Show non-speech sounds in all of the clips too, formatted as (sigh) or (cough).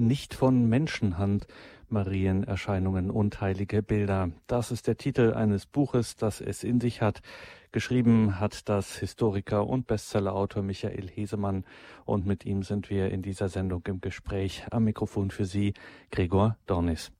Nicht von Menschenhand. Marienerscheinungen und heilige Bilder. Das ist der Titel eines Buches, das es in sich hat. Geschrieben hat das Historiker und Bestsellerautor Michael Hesemann und mit ihm sind wir in dieser Sendung im Gespräch. Am Mikrofon für Sie Gregor Dornis.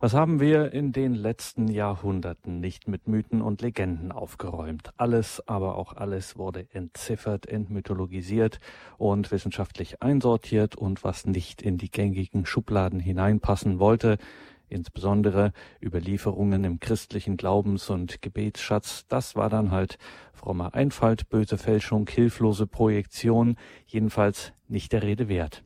Was haben wir in den letzten Jahrhunderten nicht mit Mythen und Legenden aufgeräumt? Alles, aber auch alles wurde entziffert, entmythologisiert und wissenschaftlich einsortiert und was nicht in die gängigen Schubladen hineinpassen wollte, insbesondere Überlieferungen im christlichen Glaubens- und Gebetsschatz, das war dann halt frommer Einfalt, böse Fälschung, hilflose Projektion, jedenfalls nicht der Rede wert.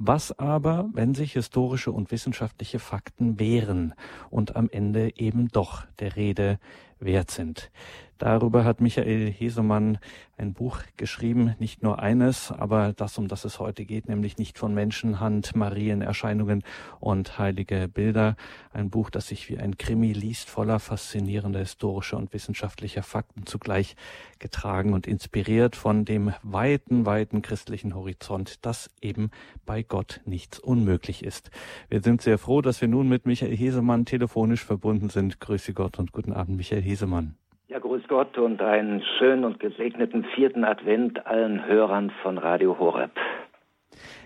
Was aber, wenn sich historische und wissenschaftliche Fakten wehren und am Ende eben doch der Rede wert sind? Darüber hat Michael Hesemann ein Buch geschrieben, nicht nur eines, aber das, um das es heute geht, nämlich nicht von Menschenhand, Marienerscheinungen und heilige Bilder. Ein Buch, das sich wie ein Krimi liest, voller faszinierender historischer und wissenschaftlicher Fakten zugleich getragen und inspiriert von dem weiten, weiten christlichen Horizont, dass eben bei Gott nichts unmöglich ist. Wir sind sehr froh, dass wir nun mit Michael Hesemann telefonisch verbunden sind. Grüße Gott und guten Abend, Michael Hesemann. Ja, grüß Gott und einen schönen und gesegneten vierten Advent allen Hörern von Radio Horeb.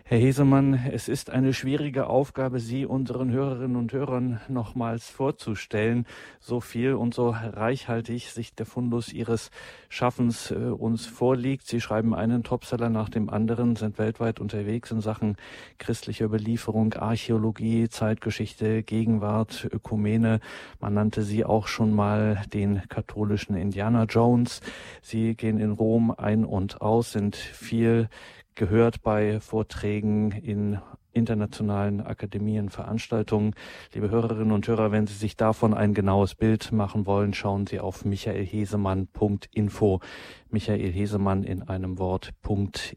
Herr Hesemann, es ist eine schwierige Aufgabe, Sie unseren Hörerinnen und Hörern nochmals vorzustellen. So viel und so reichhaltig sich der Fundus Ihres Schaffens äh, uns vorliegt. Sie schreiben einen Topseller nach dem anderen, sind weltweit unterwegs in Sachen christlicher Überlieferung, Archäologie, Zeitgeschichte, Gegenwart, Ökumene. Man nannte Sie auch schon mal den katholischen Indiana Jones. Sie gehen in Rom ein und aus, sind viel gehört bei Vorträgen in internationalen Akademien, Veranstaltungen. Liebe Hörerinnen und Hörer, wenn Sie sich davon ein genaues Bild machen wollen, schauen Sie auf michaelhesemann.info. Michael Hesemann in einem Wort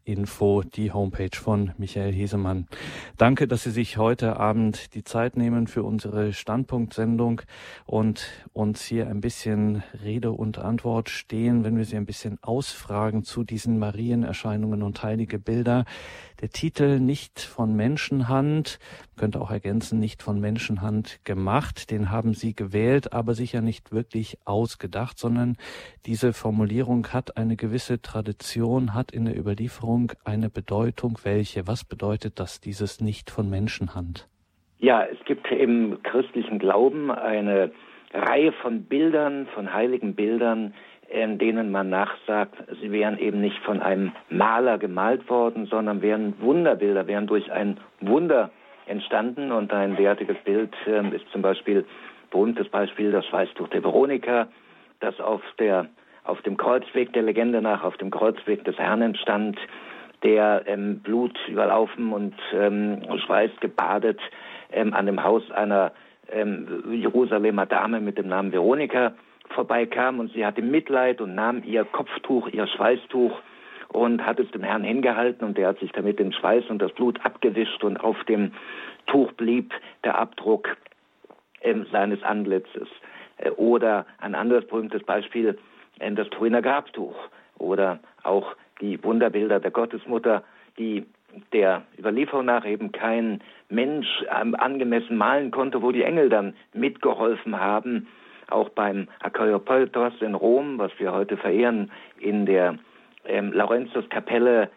.info, die Homepage von Michael Hesemann. Danke, dass Sie sich heute Abend die Zeit nehmen für unsere Standpunktsendung und uns hier ein bisschen Rede und Antwort stehen, wenn wir Sie ein bisschen ausfragen zu diesen Marienerscheinungen und heilige Bilder. Der Titel nicht von Menschenhand, könnte auch ergänzen, nicht von Menschenhand gemacht, den haben Sie gewählt, aber sicher nicht wirklich ausgedacht, sondern diese Formulierung hat eine gewisse Tradition, hat in der Überlieferung eine Bedeutung. Welche? Was bedeutet das, dieses nicht von Menschenhand? Ja, es gibt im christlichen Glauben eine Reihe von Bildern, von heiligen Bildern, in denen man nachsagt, sie wären eben nicht von einem Maler gemalt worden, sondern wären Wunderbilder, wären durch ein Wunder entstanden. Und ein derartiges Bild äh, ist zum Beispiel, berühmtes Beispiel, das Schweißtuch der Veronika, das auf, der, auf dem Kreuzweg der Legende nach, auf dem Kreuzweg des Herrn entstand, der ähm, Blut überlaufen und ähm, Schweiß gebadet ähm, an dem Haus einer ähm, Jerusalemer Dame mit dem Namen Veronika vorbeikam und sie hatte Mitleid und nahm ihr Kopftuch, ihr Schweißtuch und hat es dem Herrn hingehalten und der hat sich damit den Schweiß und das Blut abgewischt und auf dem Tuch blieb der Abdruck äh, seines Antlitzes. Äh, oder ein anderes berühmtes Beispiel, äh, das Turiner Grabtuch oder auch die Wunderbilder der Gottesmutter, die der Überlieferung nach eben kein Mensch ähm, angemessen malen konnte, wo die Engel dann mitgeholfen haben, auch beim Akropolis in Rom, was wir heute verehren, in der ähm, Laurentiuskapelle äh,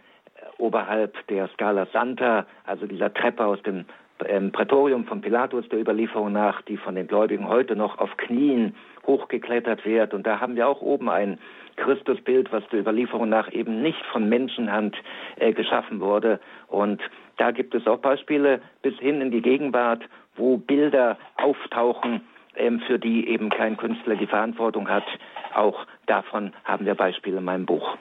oberhalb der Scala Santa, also dieser Treppe aus dem ähm, Prätorium von Pilatus der Überlieferung nach, die von den Gläubigen heute noch auf Knien hochgeklettert wird. Und da haben wir auch oben ein Christusbild, was der Überlieferung nach eben nicht von Menschenhand äh, geschaffen wurde. Und da gibt es auch Beispiele bis hin in die Gegenwart, wo Bilder auftauchen, für die eben kein Künstler die Verantwortung hat. Auch davon haben wir Beispiele in meinem Buch.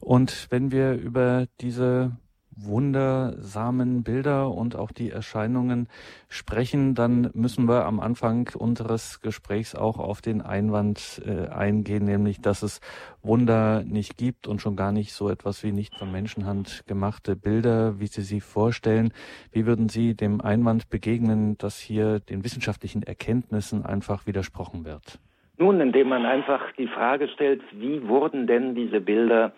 Und wenn wir über diese wundersamen Bilder und auch die Erscheinungen sprechen, dann müssen wir am Anfang unseres Gesprächs auch auf den Einwand äh, eingehen, nämlich dass es Wunder nicht gibt und schon gar nicht so etwas wie nicht von Menschenhand gemachte Bilder, wie Sie sie vorstellen. Wie würden Sie dem Einwand begegnen, dass hier den wissenschaftlichen Erkenntnissen einfach widersprochen wird? Nun, indem man einfach die Frage stellt, wie wurden denn diese Bilder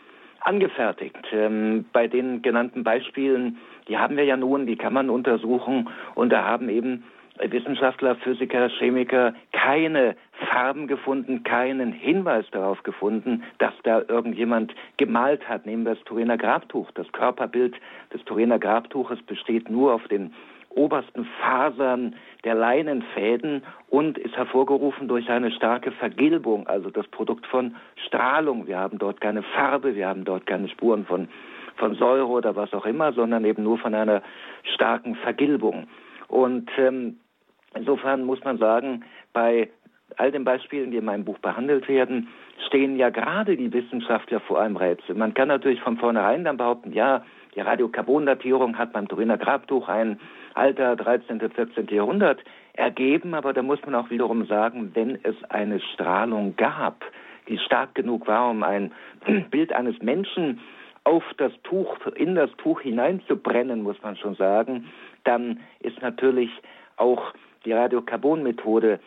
angefertigt. Ähm, bei den genannten Beispielen, die haben wir ja nun, die kann man untersuchen und da haben eben Wissenschaftler, Physiker, Chemiker keine Farben gefunden, keinen Hinweis darauf gefunden, dass da irgendjemand gemalt hat. Nehmen wir das Turiner Grabtuch. Das Körperbild des Turiner Grabtuches besteht nur auf den obersten Fasern der Leinenfäden und ist hervorgerufen durch eine starke Vergilbung, also das Produkt von Strahlung. Wir haben dort keine Farbe, wir haben dort keine Spuren von, von Säure oder was auch immer, sondern eben nur von einer starken Vergilbung. Und ähm, insofern muss man sagen, bei all den Beispielen, die in meinem Buch behandelt werden, stehen ja gerade die Wissenschaftler vor einem Rätsel. Man kann natürlich von vornherein dann behaupten, ja, die Radiokarbondatierung hat beim Turiner Grabtuch ein Alter 13. 14. Jahrhundert ergeben, aber da muss man auch wiederum sagen, wenn es eine Strahlung gab, die stark genug war, um ein (clears throat) Bild eines Menschen auf das Tuch, in das Tuch hineinzubrennen, muss man schon sagen, dann ist natürlich auch die Radiokarbonmethode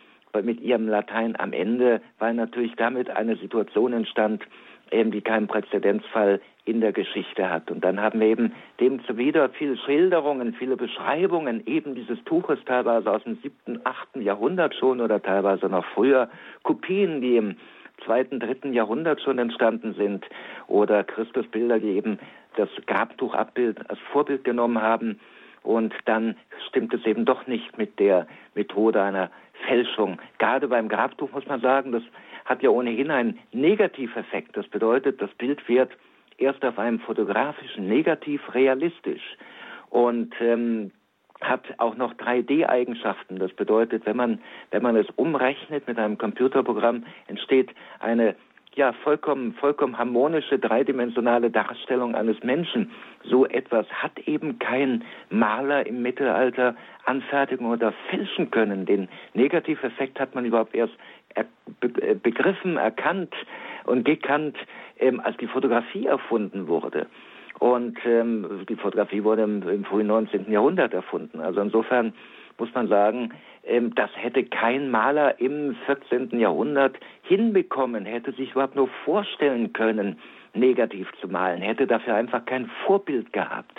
mit ihrem Latein am Ende, weil natürlich damit eine Situation entstand, eben die keinen Präzedenzfall in der Geschichte hat. Und dann haben wir eben dem zuwider viele Schilderungen, viele Beschreibungen eben dieses Tuches, teilweise aus dem siebten, achten Jahrhundert schon oder teilweise noch früher, Kopien, die im zweiten, dritten Jahrhundert schon entstanden sind oder Christusbilder, die eben das Grabtuchabbild als Vorbild genommen haben. Und dann stimmt es eben doch nicht mit der Methode einer Fälschung. Gerade beim Grabtuch muss man sagen, das hat ja ohnehin einen Negativeffekt. Das bedeutet, das Bild wird erst auf einem fotografischen Negativ realistisch und ähm, hat auch noch 3D-Eigenschaften. Das bedeutet, wenn man, wenn man es umrechnet mit einem Computerprogramm, entsteht eine ja, vollkommen, vollkommen harmonische, dreidimensionale Darstellung eines Menschen. So etwas hat eben kein Maler im Mittelalter anfertigen oder fälschen können. Den Negativeffekt hat man überhaupt erst er, be, begriffen, erkannt und gekannt, ähm, als die Fotografie erfunden wurde. Und ähm, die Fotografie wurde im, im frühen 19. Jahrhundert erfunden. Also insofern muss man sagen, ähm, das hätte kein Maler im 14. Jahrhundert hinbekommen, hätte sich überhaupt nur vorstellen können, negativ zu malen, hätte dafür einfach kein Vorbild gehabt.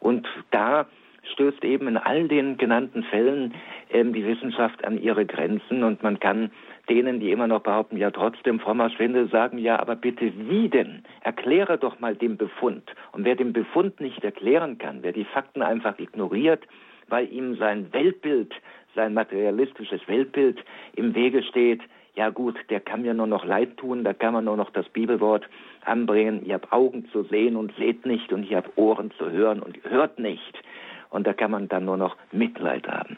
Und da stößt eben in all den genannten Fällen ähm, die Wissenschaft an ihre Grenzen und man kann denen, die immer noch behaupten, ja trotzdem frommer Schwindel, sagen, ja, aber bitte wie denn? Erkläre doch mal den Befund. Und wer den Befund nicht erklären kann, wer die Fakten einfach ignoriert, weil ihm sein Weltbild, sein materialistisches Weltbild im Wege steht, ja gut, der kann mir nur noch leid tun, da kann man nur noch das Bibelwort anbringen, ihr habt Augen zu sehen und seht nicht und ihr habt Ohren zu hören und hört nicht. Und da kann man dann nur noch Mitleid haben.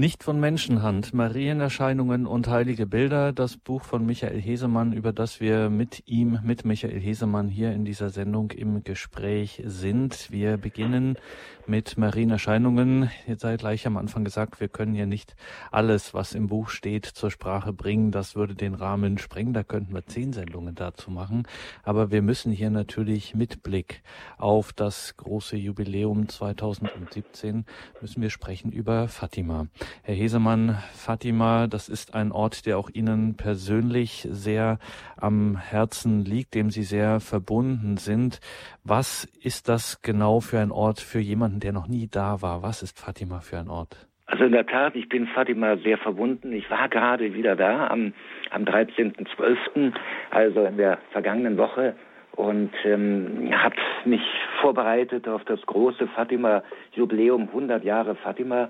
Nicht von Menschenhand, Marienerscheinungen und heilige Bilder, das Buch von Michael Hesemann, über das wir mit ihm, mit Michael Hesemann hier in dieser Sendung im Gespräch sind. Wir beginnen mit Marienerscheinungen. Jetzt sei gleich am Anfang gesagt, wir können ja nicht alles, was im Buch steht, zur Sprache bringen. Das würde den Rahmen sprengen. Da könnten wir zehn Sendungen dazu machen. Aber wir müssen hier natürlich mit Blick auf das große Jubiläum 2017 müssen wir sprechen über Fatima. Herr Hesemann, Fatima, das ist ein Ort, der auch Ihnen persönlich sehr am Herzen liegt, dem Sie sehr verbunden sind. Was ist das genau für ein Ort für jemanden, der noch nie da war? Was ist Fatima für ein Ort? Also in der Tat, ich bin Fatima sehr verbunden. Ich war gerade wieder da am, am 13.12., also in der vergangenen Woche und ähm, habe mich vorbereitet auf das große Fatima-Jubiläum, 100 Jahre Fatima.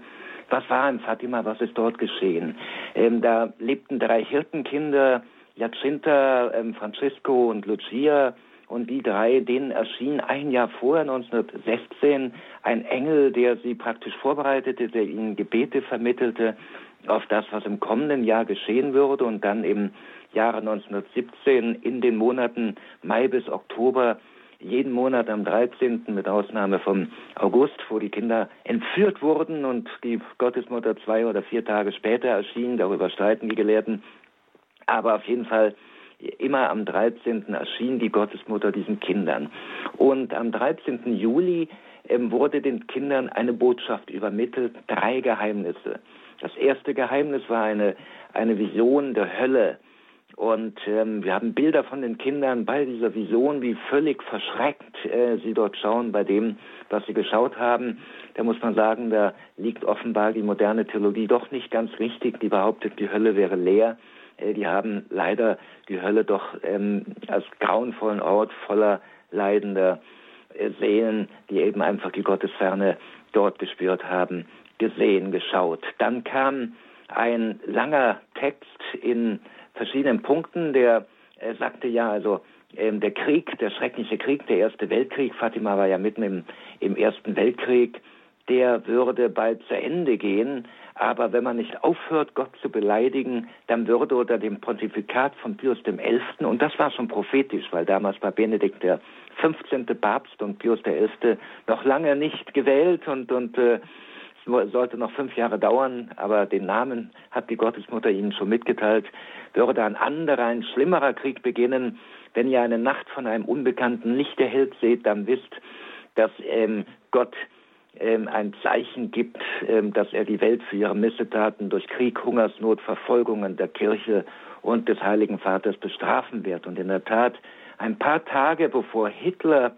Was war in Fatima? Was ist dort geschehen? Ähm, da lebten drei Hirtenkinder, Jacinta, ähm, Francisco und Lucia. Und die drei, denen erschien ein Jahr vorher, 1916, ein Engel, der sie praktisch vorbereitete, der ihnen Gebete vermittelte auf das, was im kommenden Jahr geschehen würde. Und dann im Jahre 1917 in den Monaten Mai bis Oktober jeden Monat am 13. mit Ausnahme vom August, wo die Kinder entführt wurden und die Gottesmutter zwei oder vier Tage später erschien. Darüber streiten die Gelehrten. Aber auf jeden Fall immer am 13. erschien die Gottesmutter diesen Kindern. Und am 13. Juli ähm, wurde den Kindern eine Botschaft übermittelt, drei Geheimnisse. Das erste Geheimnis war eine, eine Vision der Hölle Und ähm, wir haben Bilder von den Kindern bei dieser Vision, wie völlig verschreckt äh, sie dort schauen bei dem, was sie geschaut haben. Da muss man sagen, da liegt offenbar die moderne Theologie doch nicht ganz richtig, die behauptet, die Hölle wäre leer. Äh, die haben leider die Hölle doch ähm, als grauenvollen Ort voller leidender äh, Seelen, die eben einfach die Gottesferne dort gespürt haben, gesehen, geschaut. Dann kam ein langer Text in verschiedenen Punkten, der äh, sagte ja, also ähm, der Krieg, der schreckliche Krieg, der Erste Weltkrieg, Fatima war ja mitten im, im Ersten Weltkrieg, der würde bald zu Ende gehen. Aber wenn man nicht aufhört, Gott zu beleidigen, dann würde unter dem Pontifikat von Pius XI., und das war schon prophetisch, weil damals war Benedikt der 15. Papst und Pius XI. noch lange nicht gewählt und, und äh, sollte noch fünf Jahre dauern, aber den Namen hat die Gottesmutter ihnen schon mitgeteilt, würde ein anderer, ein schlimmerer Krieg beginnen. Wenn ihr eine Nacht von einem unbekannten Licht erhellt seht, dann wisst, dass ähm, Gott ähm, ein Zeichen gibt, ähm, dass er die Welt für ihre Missetaten durch Krieg, Hungersnot, Verfolgungen der Kirche und des Heiligen Vaters bestrafen wird. Und in der Tat, ein paar Tage bevor Hitler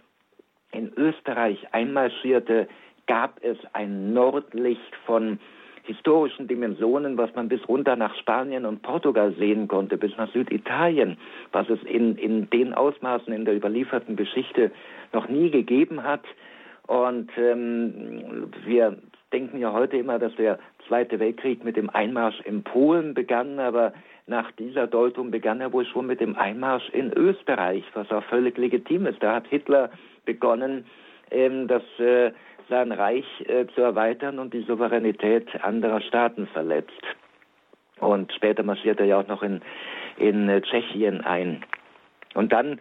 in Österreich einmarschierte, gab es ein Nordlicht von historischen Dimensionen, was man bis runter nach Spanien und Portugal sehen konnte, bis nach Süditalien, was es in, in den Ausmaßen in der überlieferten Geschichte noch nie gegeben hat. Und ähm, wir denken ja heute immer, dass der Zweite Weltkrieg mit dem Einmarsch in Polen begann, aber nach dieser Deutung begann er wohl schon mit dem Einmarsch in Österreich, was auch völlig legitim ist. Da hat Hitler begonnen, ähm, das äh, sein Reich äh, zu erweitern und die Souveränität anderer Staaten verletzt. Und später marschiert er ja auch noch in, in äh, Tschechien ein. Und dann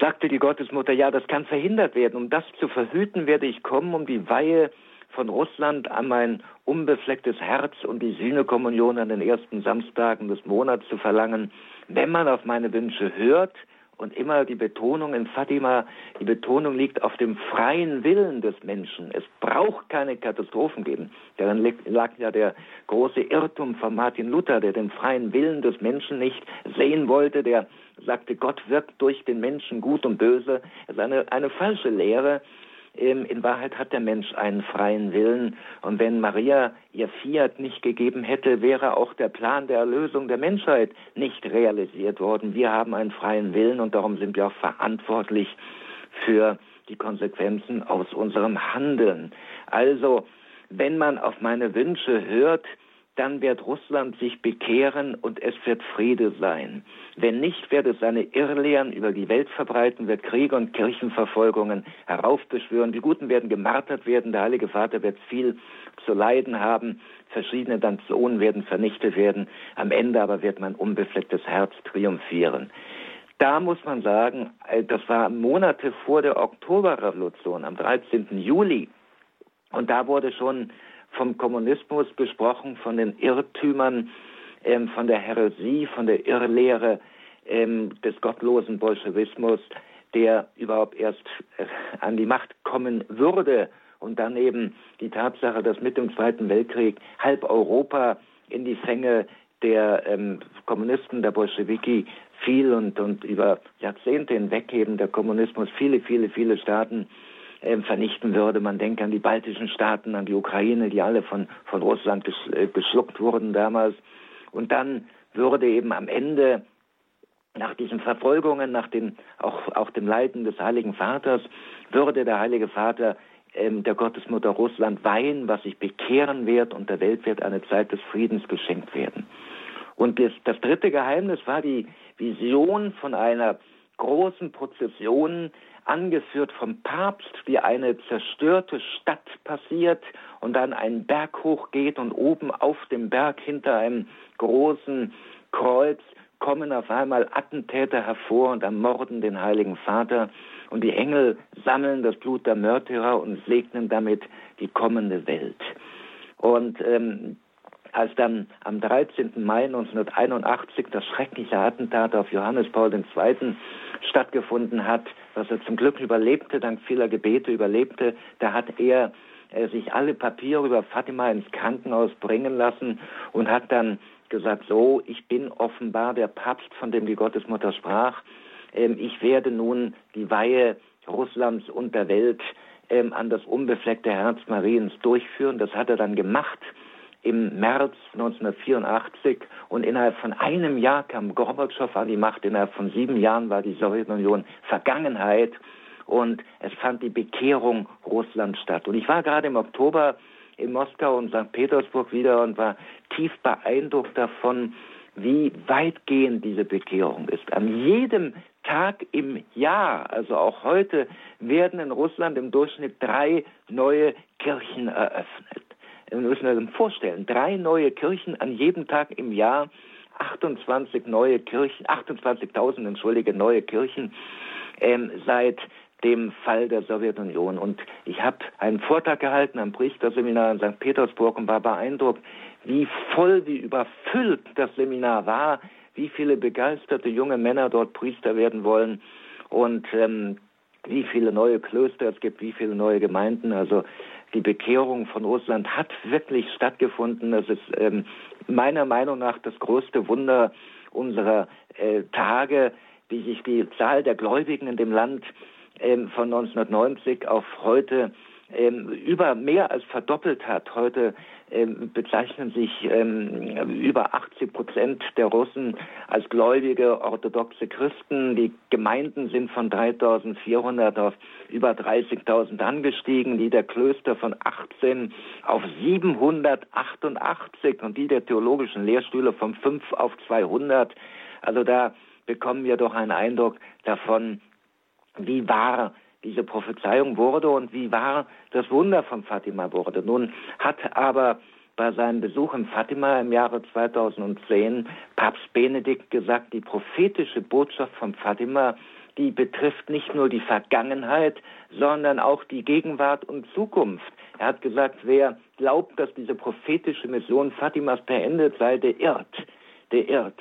sagte die Gottesmutter, ja, das kann verhindert werden. Um das zu verhüten, werde ich kommen, um die Weihe von Russland an mein unbeflecktes Herz und die Sühnekommunion an den ersten Samstagen des Monats zu verlangen. Wenn man auf meine Wünsche hört, und immer die Betonung in Fatima, die Betonung liegt auf dem freien Willen des Menschen. Es braucht keine Katastrophen geben. Darin lag ja der große Irrtum von Martin Luther, der den freien Willen des Menschen nicht sehen wollte, der sagte, Gott wirkt durch den Menschen gut und böse. Es ist eine, eine falsche Lehre. Ähm, in Wahrheit hat der Mensch einen freien Willen. Und wenn Maria ihr Fiat nicht gegeben hätte, wäre auch der Plan der Erlösung der Menschheit nicht realisiert worden. Wir haben einen freien Willen und darum sind wir auch verantwortlich für die Konsequenzen aus unserem Handeln. Also, wenn man auf meine Wünsche hört, dann wird Russland sich bekehren und es wird Friede sein. Wenn nicht, wird es seine Irrlehren über die Welt verbreiten, wird Kriege und Kirchenverfolgungen heraufbeschwören. Die Guten werden gemartert werden, der Heilige Vater wird viel zu leiden haben, verschiedene Nationen werden vernichtet werden, am Ende aber wird mein unbeflecktes Herz triumphieren. Da muss man sagen, äh, das war Monate vor der Oktoberrevolution, am 13. Juli. Und da wurde schon vom Kommunismus gesprochen, von den Irrtümern, ähm, von der Häresie, von der Irrlehre ähm, des gottlosen Bolschewismus, der überhaupt erst äh, an die Macht kommen würde. Und dann eben die Tatsache, dass mit dem Zweiten Weltkrieg halb Europa in die Fänge der ähm, Kommunisten, der Bolschewiki fiel und, und über Jahrzehnte hinweg eben der Kommunismus viele, viele, viele Staaten äh, vernichten würde. Man denkt an die baltischen Staaten, an die Ukraine, die alle von, von Russland äh, geschluckt wurden damals. Und dann würde eben am Ende nach diesen Verfolgungen, nach den, auch, auch dem Leiden des Heiligen Vaters, würde der Heilige Vater ähm, der Gottesmutter Russland weihen, was sich bekehren wird und der Welt wird eine Zeit des Friedens geschenkt werden. Und das, das dritte Geheimnis war die Vision von einer großen Prozession, angeführt vom Papst, wie eine zerstörte Stadt passiert und dann einen Berg hochgeht und oben auf dem Berg hinter einem großen Kreuz kommen auf einmal Attentäter hervor und ermorden den Heiligen Vater und die Engel sammeln das Blut der Märtyrer und segnen damit die kommende Welt. Und ähm, als dann am 13. Mai 1981 das schreckliche Attentat auf Johannes Paul II. stattgefunden hat, was er zum Glück überlebte, dank vieler Gebete überlebte, da hat er äh, sich alle Papiere über Fatima ins Krankenhaus bringen lassen und hat dann gesagt, so, ich bin offenbar der Papst, von dem die Gottesmutter sprach. Ähm, ich werde nun die Weihe Russlands und der Welt ähm, an das unbefleckte Herz Mariens durchführen. Das hat er dann gemacht im März 1984 und innerhalb von einem Jahr kam Gorbatschow an die Macht. Innerhalb von sieben Jahren war die Sowjetunion Vergangenheit und es fand die Bekehrung Russlands statt. Und ich war gerade im Oktober in Moskau und St. Petersburg wieder und war tief beeindruckt davon, wie weitgehend diese Bekehrung ist. An jedem Tag im Jahr, also auch heute, werden in Russland im Durchschnitt drei neue Kirchen eröffnet. Wir müssen uns vorstellen, drei neue Kirchen an jedem Tag im Jahr, 28 neue Kirchen, 28.000, entschuldige, neue Kirchen ähm, seit dem Fall der Sowjetunion. Und ich habe einen Vortrag gehalten am Priesterseminar in St. Petersburg und war beeindruckt, wie voll, wie überfüllt das Seminar war, wie viele begeisterte junge Männer dort Priester werden wollen und ähm, wie viele neue Klöster es gibt, wie viele neue Gemeinden. Also die Bekehrung von Russland hat wirklich stattgefunden. Das ist ähm, meiner Meinung nach das größte Wunder unserer äh, Tage, wie sich die Zahl der Gläubigen in dem Land ähm, von 1990 auf heute ähm, über mehr als verdoppelt hat. Heute ähm, bezeichnen sich ähm, über 80 Prozent der Russen als gläubige orthodoxe Christen. Die Gemeinden sind von 3.400 auf über 30.000 angestiegen, die der Klöster von 18 auf 788 und die der theologischen Lehrstühle von 5 auf 200. Also da bekommen wir doch einen Eindruck davon, wie wahr diese Prophezeiung wurde und wie wahr das Wunder von Fatima wurde. Nun hat aber bei seinem Besuch in Fatima im Jahre 2010 Papst Benedikt gesagt, die prophetische Botschaft von Fatima, die betrifft nicht nur die Vergangenheit, sondern auch die Gegenwart und Zukunft. Er hat gesagt, wer glaubt, dass diese prophetische Mission Fatimas beendet sei, der irrt, der irrt.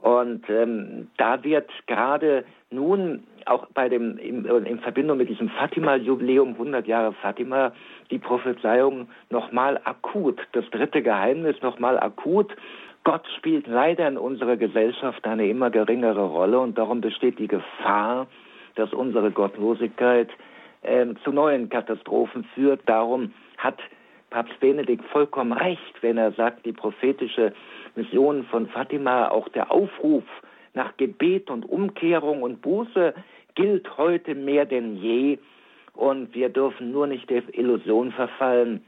Und ähm, da wird gerade nun auch bei dem, in, in Verbindung mit diesem Fatima-Jubiläum, 100 Jahre Fatima, die Prophezeiung nochmal akut, das dritte Geheimnis nochmal akut. Gott spielt leider in unserer Gesellschaft eine immer geringere Rolle und darum besteht die Gefahr, dass unsere Gottlosigkeit äh, zu neuen Katastrophen führt. Darum hat Papst Benedikt vollkommen recht, wenn er sagt, die prophetische Mission von Fatima, auch der Aufruf nach Gebet und Umkehrung und Buße gilt heute mehr denn je. Und wir dürfen nur nicht der Illusion verfallen,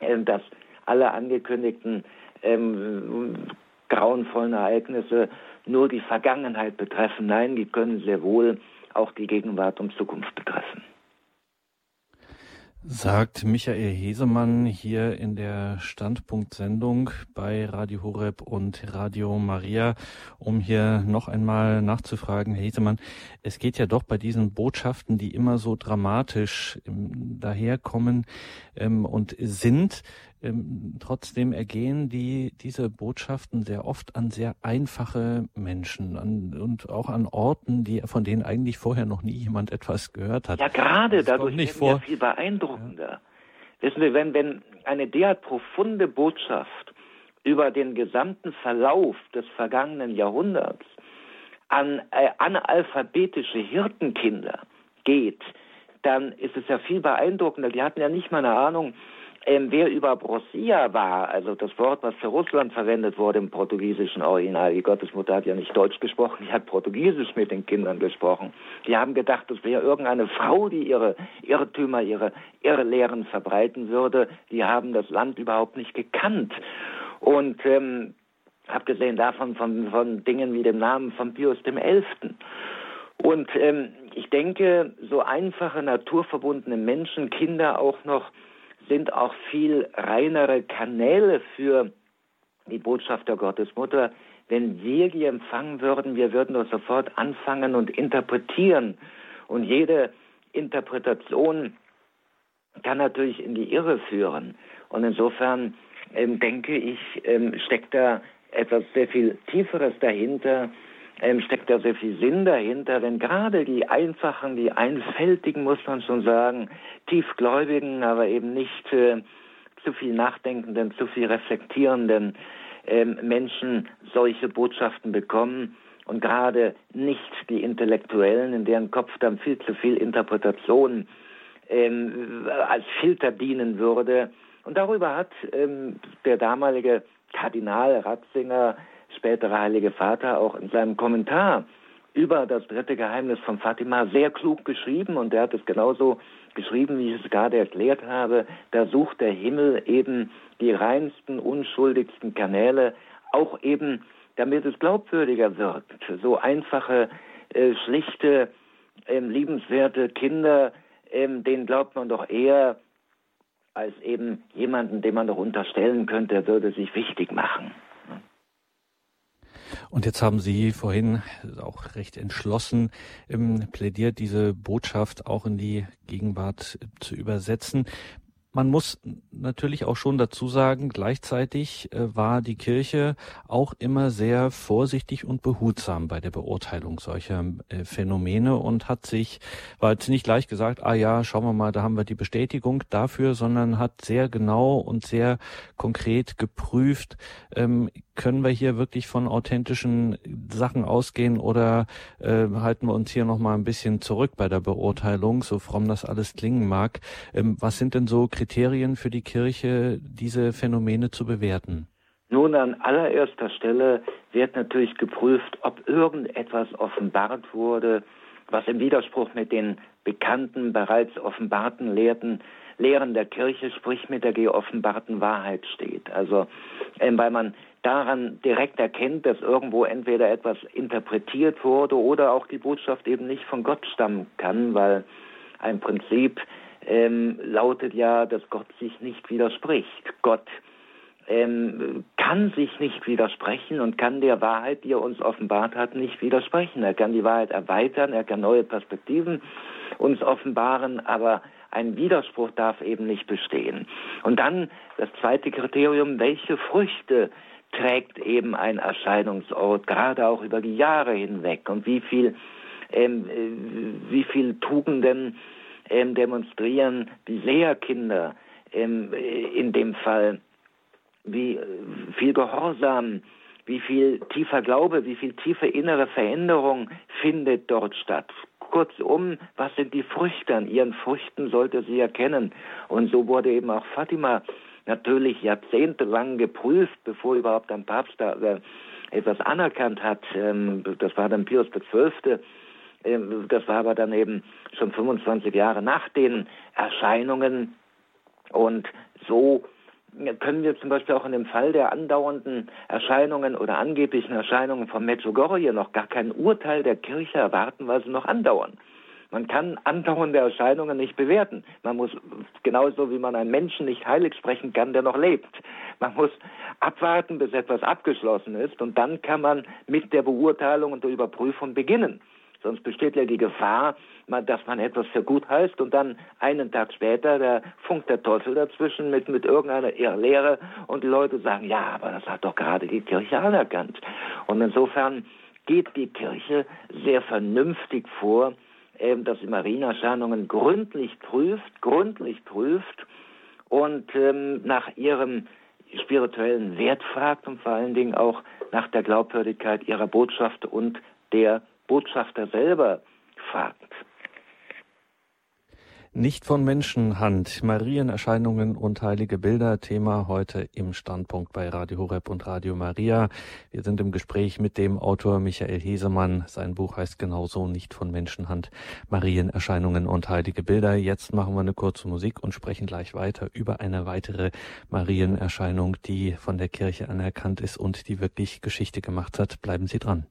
äh, dass alle angekündigten ähm, grauenvollen Ereignisse nur die Vergangenheit betreffen. Nein, die können sehr wohl auch die Gegenwart und Zukunft betreffen sagt Michael Hesemann hier in der Standpunktsendung bei Radio Horeb und Radio Maria, um hier noch einmal nachzufragen, Herr Hesemann, es geht ja doch bei diesen Botschaften, die immer so dramatisch ähm, daherkommen ähm, und sind, ähm, trotzdem ergehen die diese Botschaften sehr oft an sehr einfache Menschen an, und auch an Orten, die von denen eigentlich vorher noch nie jemand etwas gehört hat. Ja, gerade das dadurch nicht vor. Ja viel beeindruckender. Ja. Wissen Sie, wenn, wenn eine derart profunde Botschaft über den gesamten Verlauf des vergangenen Jahrhunderts an äh, analphabetische Hirtenkinder geht, dann ist es ja viel beeindruckender. Die hatten ja nicht mal eine Ahnung, ähm, wer über Brossia war, also das Wort, was für Russland verwendet wurde im portugiesischen Original, die Gottesmutter hat ja nicht Deutsch gesprochen, die hat Portugiesisch mit den Kindern gesprochen. Die haben gedacht, das wäre irgendeine Frau, die ihre Irrtümer, ihre Irrlehren verbreiten würde. Die haben das Land überhaupt nicht gekannt. Und ähm, abgesehen davon von, von Dingen wie dem Namen von Pius XI. Und ähm, ich denke, so einfache, naturverbundene Menschen, Kinder auch noch, sind auch viel reinere Kanäle für die Botschaft der Gottesmutter. Wenn wir die empfangen würden, wir würden das sofort anfangen und interpretieren. Und jede Interpretation kann natürlich in die Irre führen. Und insofern ähm, denke ich, ähm, steckt da etwas sehr viel Tieferes dahinter, ähm, steckt da sehr viel Sinn dahinter, denn gerade die einfachen, die einfältigen, muss man schon sagen, tiefgläubigen, aber eben nicht äh, zu viel nachdenkenden, zu viel reflektierenden ähm, Menschen solche Botschaften bekommen und gerade nicht die Intellektuellen, in deren Kopf dann viel zu viel Interpretation ähm, als Filter dienen würde. Und darüber hat ähm, der damalige Kardinal Ratzinger, spätere Heilige Vater, auch in seinem Kommentar über das dritte Geheimnis von Fatima sehr klug geschrieben und er hat es genauso geschrieben, wie ich es gerade erklärt habe. Da sucht der Himmel eben die reinsten, unschuldigsten Kanäle, auch eben, damit es glaubwürdiger wird. So einfache, äh, schlichte, äh, liebenswerte Kinder, äh, denen glaubt man doch eher als eben jemanden, dem man doch unterstellen könnte, er würde sich wichtig machen. Und jetzt haben Sie vorhin auch recht entschlossen ähm, plädiert, diese Botschaft auch in die Gegenwart zu übersetzen. Man muss natürlich auch schon dazu sagen, gleichzeitig äh, war die Kirche auch immer sehr vorsichtig und behutsam bei der Beurteilung solcher äh, Phänomene und hat sich, war jetzt nicht gleich gesagt, ah ja, schauen wir mal, da haben wir die Bestätigung dafür, sondern hat sehr genau und sehr konkret geprüft, ähm, können wir hier wirklich von authentischen Sachen ausgehen oder äh, halten wir uns hier noch mal ein bisschen zurück bei der Beurteilung, so fromm das alles klingen mag? Ähm, was sind denn so Kriterien für die Kirche, diese Phänomene zu bewerten? Nun, an allererster Stelle wird natürlich geprüft, ob irgendetwas offenbart wurde, was im Widerspruch mit den bekannten, bereits offenbarten Lehrten, Lehren der Kirche, sprich mit der geoffenbarten Wahrheit steht. Also, äh, weil man daran direkt erkennt, dass irgendwo entweder etwas interpretiert wurde oder auch die Botschaft eben nicht von Gott stammen kann, weil ein Prinzip ähm, lautet ja, dass Gott sich nicht widerspricht. Gott ähm, kann sich nicht widersprechen und kann der Wahrheit, die er uns offenbart hat, nicht widersprechen. Er kann die Wahrheit erweitern, er kann neue Perspektiven uns offenbaren, aber ein Widerspruch darf eben nicht bestehen. Und dann das zweite Kriterium, welche Früchte trägt eben ein Erscheinungsort, gerade auch über die Jahre hinweg und wie viel, ähm, äh, wie viel Tugenden ähm, demonstrieren die Lehrkinder ähm, äh, in dem Fall, wie äh, viel Gehorsam, wie viel tiefer Glaube, wie viel tiefe innere Veränderung findet dort statt. Kurzum, was sind die Früchte? An ihren Früchten sollte sie erkennen. Und so wurde eben auch Fatima natürlich jahrzehntelang geprüft, bevor überhaupt ein Papst da äh, etwas anerkannt hat. Ähm, das war dann Pius XII. Ähm, das war aber dann eben schon 25 Jahre nach den Erscheinungen. Und so können wir zum Beispiel auch in dem Fall der andauernden Erscheinungen oder angeblichen Erscheinungen von Medjugorje noch gar kein Urteil der Kirche erwarten, weil sie noch andauern. Man kann andauernde Erscheinungen nicht bewerten. Man muss, genauso wie man einen Menschen nicht heilig sprechen kann, der noch lebt. Man muss abwarten, bis etwas abgeschlossen ist und dann kann man mit der Beurteilung und der Überprüfung beginnen. Sonst besteht ja die Gefahr, dass man etwas für gut heißt und dann einen Tag später da funkt der Teufel dazwischen mit, mit irgendeiner Lehre und die Leute sagen, ja, aber das hat doch gerade die Kirche anerkannt. Und insofern geht die Kirche sehr vernünftig vor ähm, dass sie Marienerscheinungen gründlich prüft, gründlich prüft und ähm, nach ihrem spirituellen Wert fragt und vor allen Dingen auch nach der Glaubwürdigkeit ihrer Botschaft und der Botschafter selber fragt. Nicht von Menschenhand. Marienerscheinungen und heilige Bilder. Thema heute im Standpunkt bei Radio Horeb und Radio Maria. Wir sind im Gespräch mit dem Autor Michael Hesemann. Sein Buch heißt genauso Nicht von Menschenhand. Marienerscheinungen und heilige Bilder. Jetzt machen wir eine kurze Musik und sprechen gleich weiter über eine weitere Marienerscheinung, die von der Kirche anerkannt ist und die wirklich Geschichte gemacht hat. Bleiben Sie dran.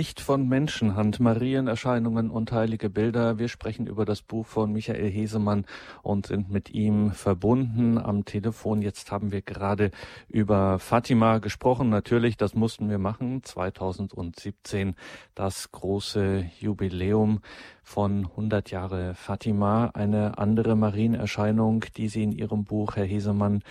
Nicht von Menschenhand, Marienerscheinungen und heilige Bilder. Wir sprechen über das Buch von Michael Hesemann und sind mit ihm verbunden am Telefon. Jetzt haben wir gerade über Fatima gesprochen. Natürlich, das mussten wir machen. 2017 das große Jubiläum von 100 Jahre Fatima. Eine andere Marienerscheinung, die Sie in Ihrem Buch, Herr Hesemann,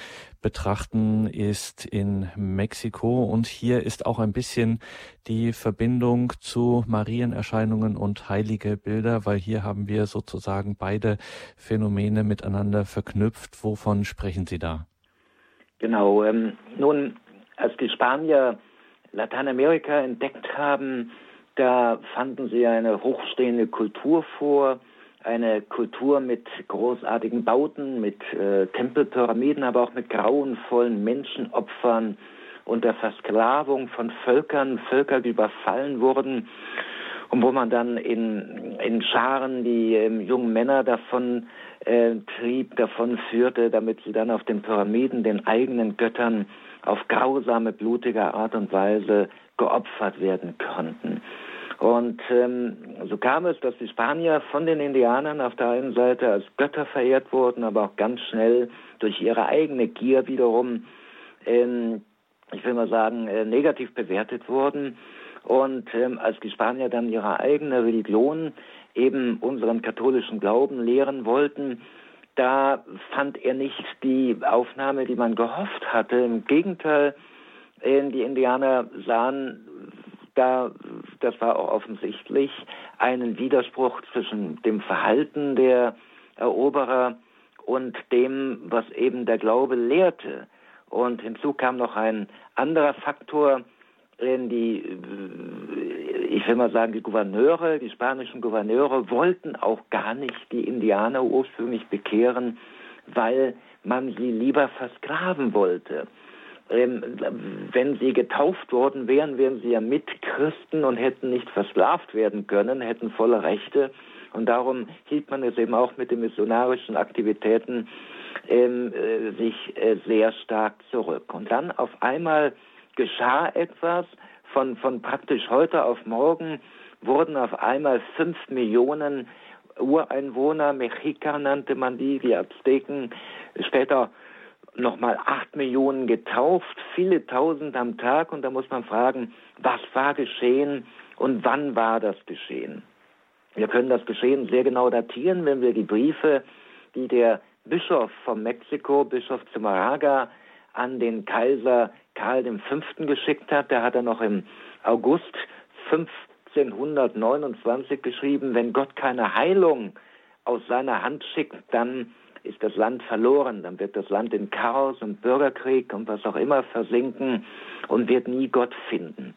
betrachten, ist in Mexiko. Und hier ist auch ein bisschen die Verbindung zu Marienerscheinungen und heilige Bilder, weil hier haben wir sozusagen beide Phänomene miteinander verknüpft. Wovon sprechen Sie da? Genau. Ähm, nun, als die Spanier Lateinamerika entdeckt haben, da fanden sie eine hochstehende Kultur vor, eine Kultur mit großartigen Bauten, mit äh, Tempelpyramiden, aber auch mit grauenvollen Menschenopfern und der Versklavung von Völkern, Völker, die überfallen wurden und wo man dann in, in Scharen die ähm, jungen Männer davon äh, trieb, davon führte, damit sie dann auf den Pyramiden den eigenen Göttern auf grausame, blutige Art und Weise geopfert werden konnten. Und ähm, so kam es, dass die Spanier von den Indianern auf der einen Seite als Götter verehrt wurden, aber auch ganz schnell durch ihre eigene Gier wiederum, ähm, ich will mal sagen, äh, negativ bewertet wurden. Und ähm, als die Spanier dann ihre eigene Religion, eben unseren katholischen Glauben lehren wollten, da fand er nicht die Aufnahme, die man gehofft hatte. Im Gegenteil, äh, die Indianer sahen da, das war auch offensichtlich, einen Widerspruch zwischen dem Verhalten der Eroberer und dem, was eben der Glaube lehrte. Und hinzu kam noch ein anderer Faktor, in die, ich will mal sagen, die Gouverneure, die spanischen Gouverneure wollten auch gar nicht die Indianer ursprünglich bekehren, weil man sie lieber versklaven wollte wenn sie getauft worden wären, wären sie ja Mitchristen und hätten nicht versklavt werden können, hätten volle Rechte. Und darum hielt man es eben auch mit den missionarischen Aktivitäten ähm, äh, sich äh, sehr stark zurück. Und dann auf einmal geschah etwas, von, von praktisch heute auf morgen wurden auf einmal fünf Millionen Ureinwohner, Mexica nannte man die, die Azteken, später nochmal acht Millionen getauft, viele tausend am Tag. Und da muss man fragen, was war geschehen und wann war das geschehen? Wir können das Geschehen sehr genau datieren, wenn wir die Briefe, die der Bischof von Mexiko, Bischof Zumarraga, an den Kaiser Karl V. geschickt hat. Der hat er noch im August 1529 geschrieben, wenn Gott keine Heilung aus seiner Hand schickt, dann ist das Land verloren, dann wird das Land in Chaos und Bürgerkrieg und was auch immer versinken und wird nie Gott finden.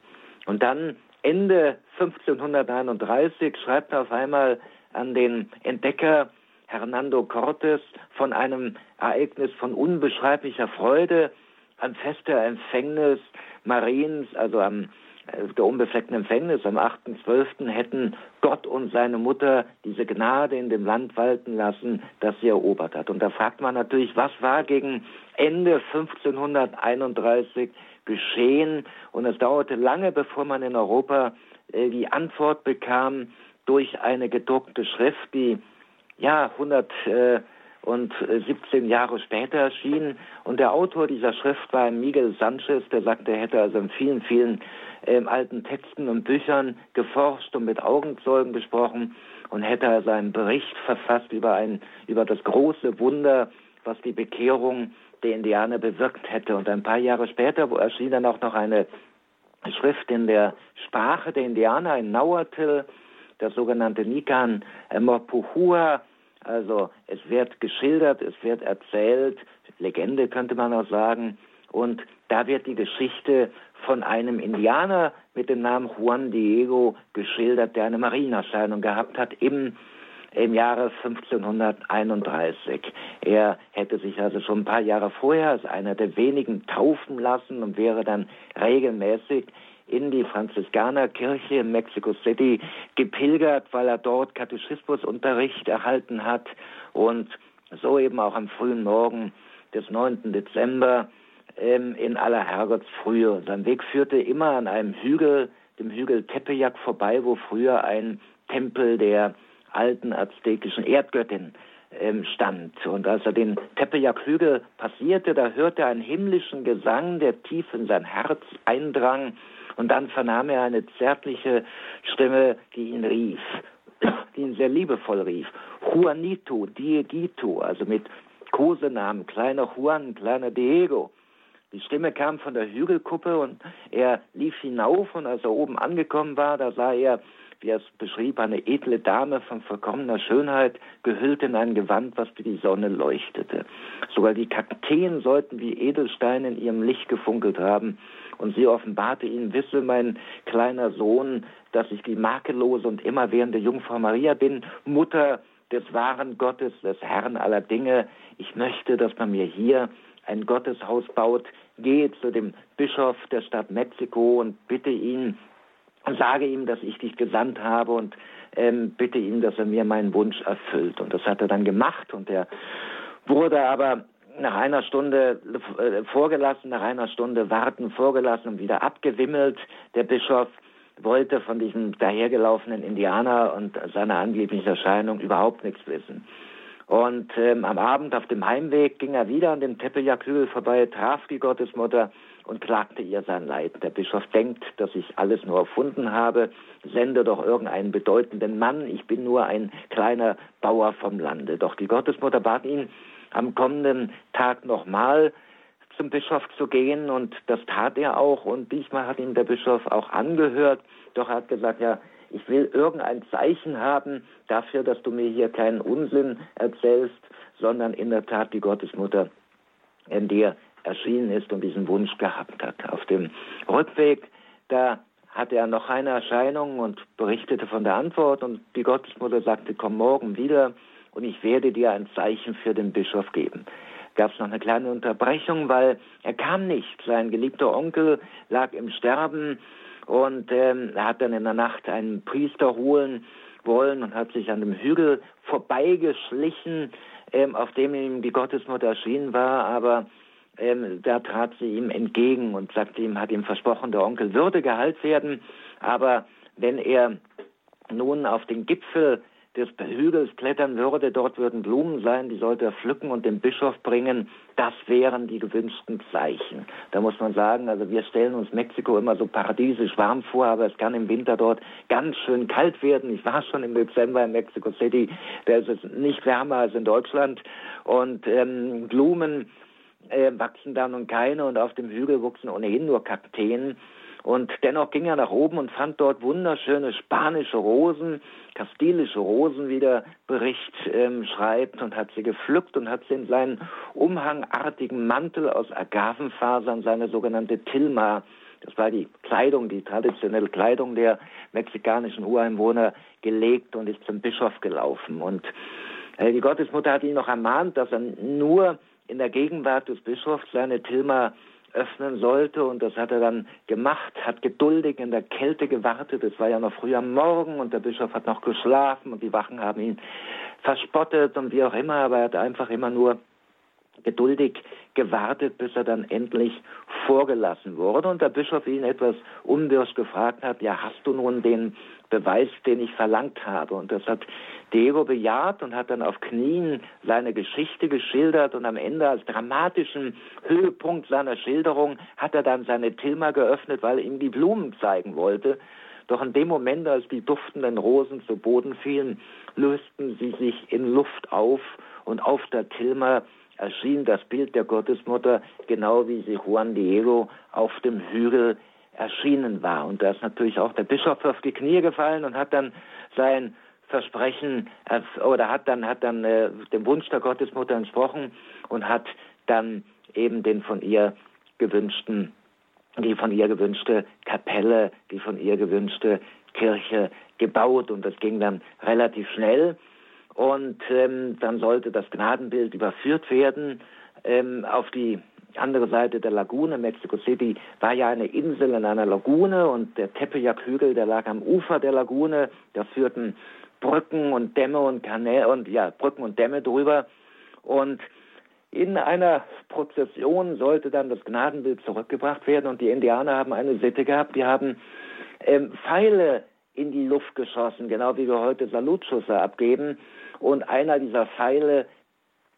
Und dann Ende 1531 schreibt er auf einmal an den Entdecker Hernando Cortes von einem Ereignis von unbeschreiblicher Freude, am Fest der Empfängnis Mariens, also am der unbefleckten Empfängnis am 8.12. hätten Gott und seine Mutter diese Gnade in dem Land walten lassen, das sie erobert hat. Und da fragt man natürlich, was war gegen Ende 1531 geschehen? Und es dauerte lange, bevor man in Europa äh, die Antwort bekam durch eine gedruckte Schrift, die ja 100 äh, und 17 Jahre später erschien. Und der Autor dieser Schrift war Miguel Sanchez, der sagte, er hätte also in vielen, vielen ähm, alten Texten und Büchern geforscht und mit Augenzeugen gesprochen und hätte also einen Bericht verfasst über ein, über das große Wunder, was die Bekehrung der Indianer bewirkt hätte. Und ein paar Jahre später erschien dann auch noch eine Schrift in der Sprache der Indianer, ein Nauatil, das sogenannte Nikan Mopuhua. Also es wird geschildert, es wird erzählt, Legende könnte man auch sagen, und da wird die Geschichte von einem Indianer mit dem Namen Juan Diego geschildert, der eine Marienerscheinung gehabt hat im, im Jahre 1531. Er hätte sich also schon ein paar Jahre vorher als einer der wenigen taufen lassen und wäre dann regelmäßig in die Franziskanerkirche in Mexico City gepilgert, weil er dort Katechismusunterricht erhalten hat und so eben auch am frühen Morgen des 9. Dezember ähm, in aller Herrgottsfrühe. Sein Weg führte immer an einem Hügel dem Hügel Tepeyac vorbei, wo früher ein Tempel der alten aztekischen Erdgöttin ähm, stand. Und als er den Tepeyac-Hügel passierte, da hörte er einen himmlischen Gesang, der tief in sein Herz eindrang. Und dann vernahm er eine zärtliche Stimme, die ihn rief, die ihn sehr liebevoll rief. Juanito, Diegito, also mit Kosenamen, kleiner Juan, kleiner Diego. Die Stimme kam von der Hügelkuppe und er lief hinauf und als er oben angekommen war, da sah er wie er es beschrieb, eine edle Dame von vollkommener Schönheit, gehüllt in ein Gewand, was wie die Sonne leuchtete. Sogar die Kakteen sollten wie Edelsteine in ihrem Licht gefunkelt haben. Und sie offenbarte ihnen, wisse mein kleiner Sohn, dass ich die makellose und immerwährende Jungfrau Maria bin, Mutter des wahren Gottes, des Herrn aller Dinge. Ich möchte, dass man mir hier ein Gotteshaus baut. Gehe zu dem Bischof der Stadt Mexiko und bitte ihn, sage ihm, dass ich dich gesandt habe und ähm, bitte ihn, dass er mir meinen Wunsch erfüllt. Und das hat er dann gemacht und er wurde aber nach einer Stunde äh, vorgelassen, nach einer Stunde warten vorgelassen und wieder abgewimmelt. Der Bischof wollte von diesem dahergelaufenen Indianer und seiner angeblichen Erscheinung überhaupt nichts wissen. Und ähm, am Abend auf dem Heimweg ging er wieder an dem Tepeyac-Hügel vorbei, traf die Gottesmutter und klagte ihr sein Leid. Der Bischof denkt, dass ich alles nur erfunden habe. Sende doch irgendeinen bedeutenden Mann. Ich bin nur ein kleiner Bauer vom Lande. Doch die Gottesmutter bat ihn, am kommenden Tag nochmal zum Bischof zu gehen und das tat er auch und diesmal hat ihm der Bischof auch angehört. Doch er hat gesagt, ja, ich will irgendein Zeichen haben dafür, dass du mir hier keinen Unsinn erzählst, sondern in der Tat die Gottesmutter in dir erschienen ist und diesen Wunsch gehabt hat. Auf dem Rückweg, da hatte er noch eine Erscheinung und berichtete von der Antwort und die Gottesmutter sagte, komm morgen wieder und ich werde dir ein Zeichen für den Bischof geben. Gab es noch eine kleine Unterbrechung, weil er kam nicht. Sein geliebter Onkel lag im Sterben und ähm, er hat dann in der Nacht einen Priester holen wollen und hat sich an dem Hügel vorbeigeschlichen, ähm, auf dem ihm die Gottesmutter erschienen war, aber ähm, da trat sie ihm entgegen und sagte ihm, hat ihm versprochen, der Onkel würde geheilt werden, aber wenn er nun auf den Gipfel des Hügels klettern würde, dort würden Blumen sein, die sollte er pflücken und dem Bischof bringen. Das wären die gewünschten Zeichen. Da muss man sagen, also wir stellen uns Mexiko immer so paradiesisch warm vor, aber es kann im Winter dort ganz schön kalt werden. Ich war schon im Dezember in Mexico City, da ist es nicht wärmer als in Deutschland und ähm, Blumen äh, wachsen da nun keine und auf dem Hügel wuchsen ohnehin nur Kakteen. Und dennoch ging er nach oben und fand dort wunderschöne spanische Rosen, kastilische Rosen, wie der Bericht ähm, schreibt, und hat sie gepflückt und hat sie in seinen umhangartigen Mantel aus Agavenfasern, seine sogenannte Tilma, das war die Kleidung, die traditionelle Kleidung der mexikanischen Ureinwohner, gelegt und ist zum Bischof gelaufen. Und äh, die Gottesmutter hat ihn noch ermahnt, dass er nur in der Gegenwart des Bischofs seine Tilma öffnen sollte. Und das hat er dann gemacht, hat geduldig in der Kälte gewartet. Es war ja noch früh am Morgen und der Bischof hat noch geschlafen und die Wachen haben ihn verspottet und wie auch immer, aber er hat einfach immer nur geduldig gewartet, bis er dann endlich vorgelassen wurde. Und der Bischof ihn etwas unwirsch gefragt hat, ja, hast du nun den Beweis, den ich verlangt habe? Und das hat Diego bejaht und hat dann auf Knien seine Geschichte geschildert und am Ende als dramatischen Höhepunkt seiner Schilderung hat er dann seine Tilma geöffnet, weil er ihm die Blumen zeigen wollte. Doch in dem Moment, als die duftenden Rosen zu Boden fielen, lösten sie sich in Luft auf und auf der Tilma erschien das Bild der Gottesmutter, genau wie sie Juan Diego auf dem Hügel erschienen war. Und da ist natürlich auch der Bischof auf die Knie gefallen und hat dann sein Versprechen oder hat dann hat dann äh, dem Wunsch der Gottesmutter entsprochen und hat dann eben den von ihr gewünschten die von ihr gewünschte Kapelle, die von ihr gewünschte Kirche gebaut und das ging dann relativ schnell und ähm, dann sollte das Gnadenbild überführt werden ähm, auf die andere Seite der Lagune. Mexico City war ja eine Insel in einer Lagune und der Tepeyac-Hügel, der lag am Ufer der Lagune. Da führten Brücken und Dämme und Kanäle und ja, Brücken und Dämme drüber. Und in einer Prozession sollte dann das Gnadenbild zurückgebracht werden und die Indianer haben eine Sitte gehabt, die haben ähm, Pfeile in die Luft geschossen, genau wie wir heute Salutschüsse abgeben. Und einer dieser Pfeile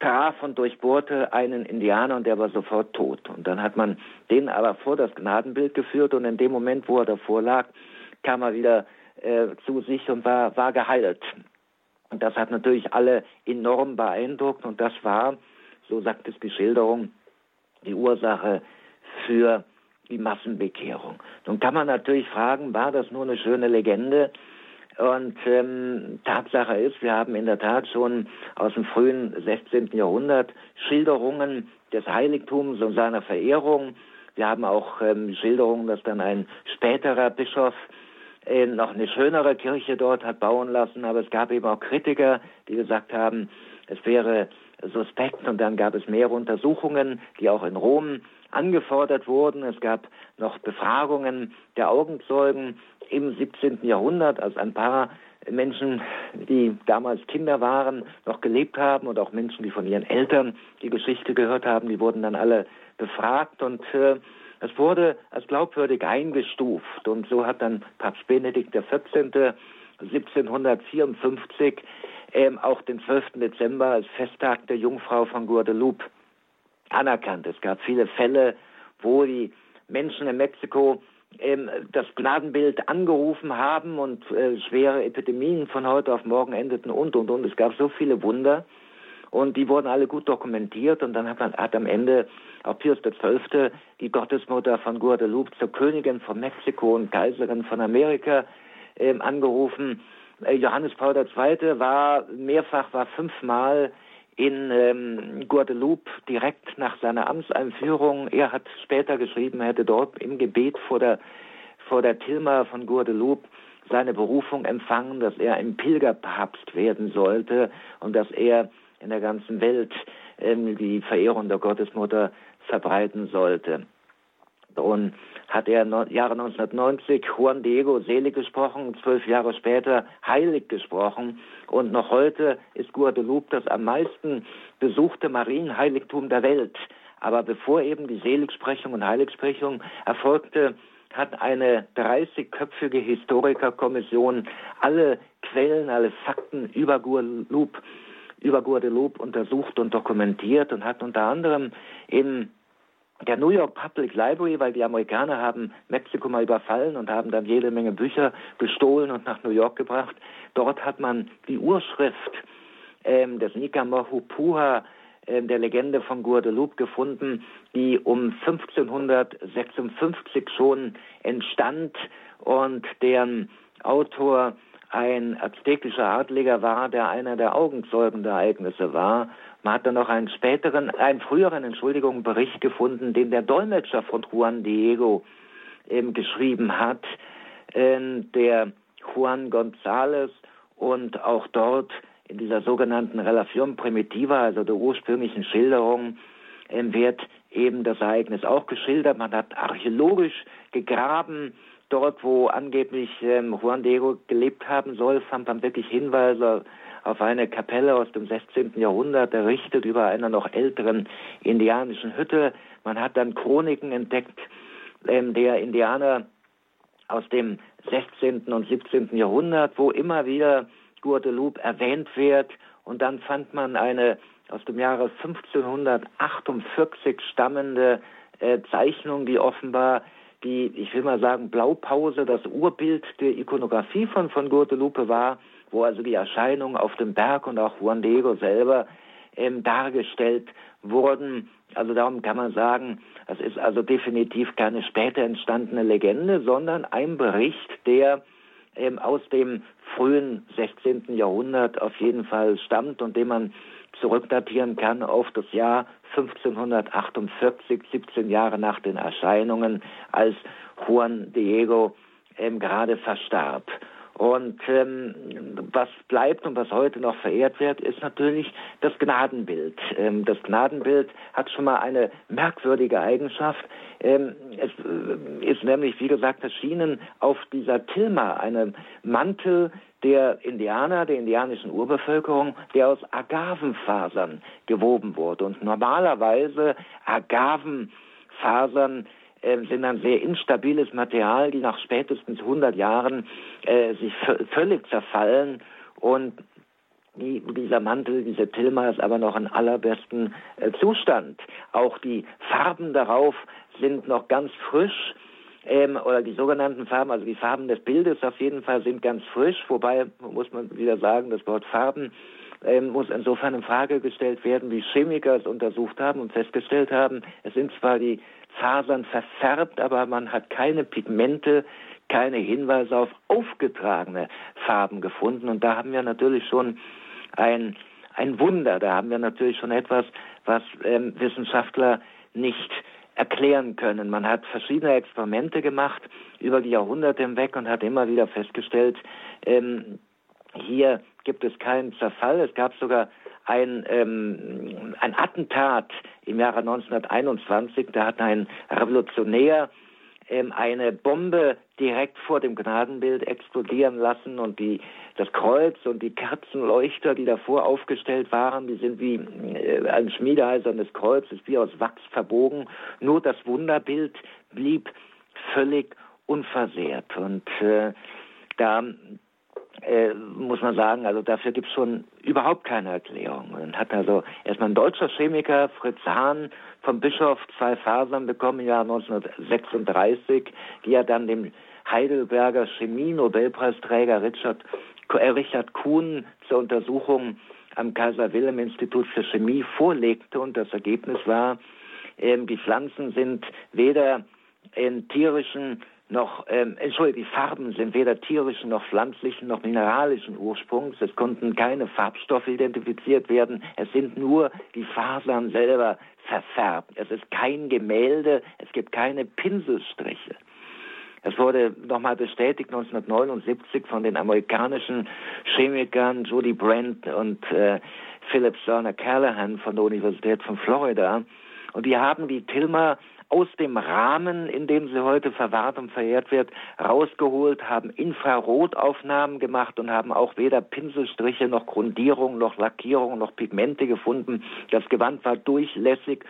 traf und durchbohrte einen Indianer und der war sofort tot. Und dann hat man den aber vor das Gnadenbild geführt und in dem Moment, wo er davor lag, kam er wieder äh, zu sich und war, war geheilt. Und das hat natürlich alle enorm beeindruckt und das war, so sagt es die Schilderung, die Ursache für die Massenbekehrung. Nun kann man natürlich fragen, war das nur eine schöne Legende? Und ähm, Tatsache ist, wir haben in der Tat schon aus dem frühen 16. Jahrhundert Schilderungen des Heiligtums und seiner Verehrung. Wir haben auch ähm, Schilderungen, dass dann ein späterer Bischof äh, noch eine schönere Kirche dort hat bauen lassen. Aber es gab eben auch Kritiker, die gesagt haben, es wäre suspekt. Und dann gab es mehrere Untersuchungen, die auch in Rom angefordert wurden. Es gab noch Befragungen der Augenzeugen im 17. Jahrhundert, als ein paar Menschen, die damals Kinder waren, noch gelebt haben und auch Menschen, die von ihren Eltern die Geschichte gehört haben, die wurden dann alle befragt und äh, es wurde als glaubwürdig eingestuft und so hat dann Papst Benedikt XIV. 1754 ähm, auch den 12. Dezember als Festtag der Jungfrau von Guadeloupe anerkannt. Es gab viele Fälle, wo die Menschen in Mexiko ähm, das Gnadenbild angerufen haben und äh, schwere Epidemien von heute auf morgen endeten und und und. Es gab so viele Wunder und die wurden alle gut dokumentiert und dann hat man hat am Ende auch Pius XII. die Gottesmutter von Guadalupe zur Königin von Mexiko und Kaiserin von Amerika ähm, angerufen. Äh, Johannes Paul II. war mehrfach, war fünfmal in ähm, Guadeloupe direkt nach seiner Amtseinführung. Er hat später geschrieben, er hätte dort im Gebet vor der, vor der Tilma von Guadeloupe seine Berufung empfangen, dass er ein Pilgerpapst werden sollte und dass er in der ganzen Welt ähm, die Verehrung der Gottesmutter verbreiten sollte. Und hat er no, Jahre 1990 Juan Diego selig gesprochen, zwölf Jahre später heilig gesprochen. Und noch heute ist Guadeloupe das am meisten besuchte Marienheiligtum der Welt. Aber bevor eben die Seligsprechung und Heiligsprechung erfolgte, hat eine 30-köpfige Historikerkommission alle Quellen, alle Fakten über Guadeloupe, über Guadeloupe untersucht und dokumentiert und hat unter anderem in der New York Public Library, weil die Amerikaner haben Mexiko mal überfallen und haben dann jede Menge Bücher gestohlen und nach New York gebracht. Dort hat man die Urschrift ähm, des Nicamahupuha, äh, der Legende von Guadeloupe gefunden, die um 1556 schon entstand und deren Autor ein aztekischer Adliger war, der einer der Augenzeugen der Ereignisse war. Man hat dann noch einen späteren, einen früheren, Entschuldigung, Bericht gefunden, den der Dolmetscher von Juan Diego eben geschrieben hat, äh, der Juan González und auch dort in dieser sogenannten Relación Primitiva, also der ursprünglichen Schilderung, äh, wird eben das Ereignis auch geschildert. Man hat archäologisch gegraben, dort, wo angeblich ähm, Juan Diego gelebt haben soll, fand man wirklich Hinweise auf eine Kapelle aus dem 16. Jahrhundert, errichtet über einer noch älteren indianischen Hütte. Man hat dann Chroniken entdeckt ähm, der Indianer aus dem 16. und 17. Jahrhundert, wo immer wieder Guadeloupe erwähnt wird. Und dann fand man eine aus dem Jahre 1548 stammende äh, Zeichnung, die offenbar die, ich will mal sagen, Blaupause, das Urbild der Ikonografie von, von Guadalupe war, wo also die Erscheinungen auf dem Berg und auch Juan Diego selber ähm, dargestellt wurden. Also darum kann man sagen, das ist also definitiv keine später entstandene Legende, sondern ein Bericht, der ähm, aus dem frühen 16. Jahrhundert auf jeden Fall stammt und den man zurückdatieren kann auf das Jahr 1548, 17 Jahre nach den Erscheinungen, als Juan Diego ähm, gerade verstarb. Und ähm, was bleibt und was heute noch verehrt wird, ist natürlich das Gnadenbild. Ähm, das Gnadenbild hat schon mal eine merkwürdige Eigenschaft. Ähm, es äh, ist nämlich, wie gesagt, erschienen auf dieser Tilma, einem Mantel der Indianer, der indianischen Urbevölkerung, der aus Agavenfasern gewoben wurde. Und normalerweise Agavenfasern äh, sind ein sehr instabiles Material, die nach spätestens 100 Jahren äh, sich völlig zerfallen und die, dieser Mantel, diese Tilma ist aber noch in allerbesten äh, Zustand. Auch die Farben darauf sind noch ganz frisch. Ähm, oder die sogenannten Farben, also die Farben des Bildes auf jeden Fall sind ganz frisch, wobei muss man wieder sagen, das Wort Farben ähm, muss insofern in Frage gestellt werden, wie Chemiker es untersucht haben und festgestellt haben, es sind zwar die Fasern verfärbt, aber man hat keine Pigmente, keine Hinweise auf aufgetragene Farben gefunden. Und da haben wir natürlich schon ein, ein Wunder. Da haben wir natürlich schon etwas, was ähm, Wissenschaftler nicht erklären können. Man hat verschiedene Experimente gemacht über die Jahrhunderte hinweg und hat immer wieder festgestellt, ähm, hier gibt es keinen Zerfall. Es gab sogar ein, ähm, ein Attentat im Jahre 1921. Da hat ein Revolutionär ähm, eine Bombe direkt vor dem Gnadenbild explodieren lassen und die, das Kreuz und die Kerzenleuchter, die davor aufgestellt waren, die sind wie äh, ein schmiedeeisernes Kreuz, ist wie aus Wachs verbogen. Nur das Wunderbild blieb völlig unversehrt. Und äh, da äh, muss man sagen, also dafür gibt es schon überhaupt keine Erklärung. Man hat also erstmal ein deutscher Chemiker, Fritz Hahn, vom Bischof zwei Fasern bekommen im Jahr 1936, die er dann dem Heidelberger Chemie-Nobelpreisträger Richard, äh, Richard Kuhn zur Untersuchung am Kaiser-Wilhelm-Institut für Chemie vorlegte. Und das Ergebnis war, äh, die Pflanzen sind weder in tierischen noch, ähm, entschuldige, die Farben sind weder tierischen noch pflanzlichen noch mineralischen Ursprungs. Es konnten keine Farbstoffe identifiziert werden. Es sind nur die Fasern selber verfärbt. Es ist kein Gemälde. Es gibt keine Pinselstriche. Es wurde nochmal bestätigt 1979 von den amerikanischen Chemikern Judy Brent und äh, Philip Serner Callahan von der Universität von Florida. Und die haben die Tilma aus dem Rahmen, in dem sie heute verwahrt und verehrt wird, rausgeholt, haben Infrarotaufnahmen gemacht und haben auch weder Pinselstriche noch Grundierung noch Lackierung noch Pigmente gefunden. Das Gewand war durchlässig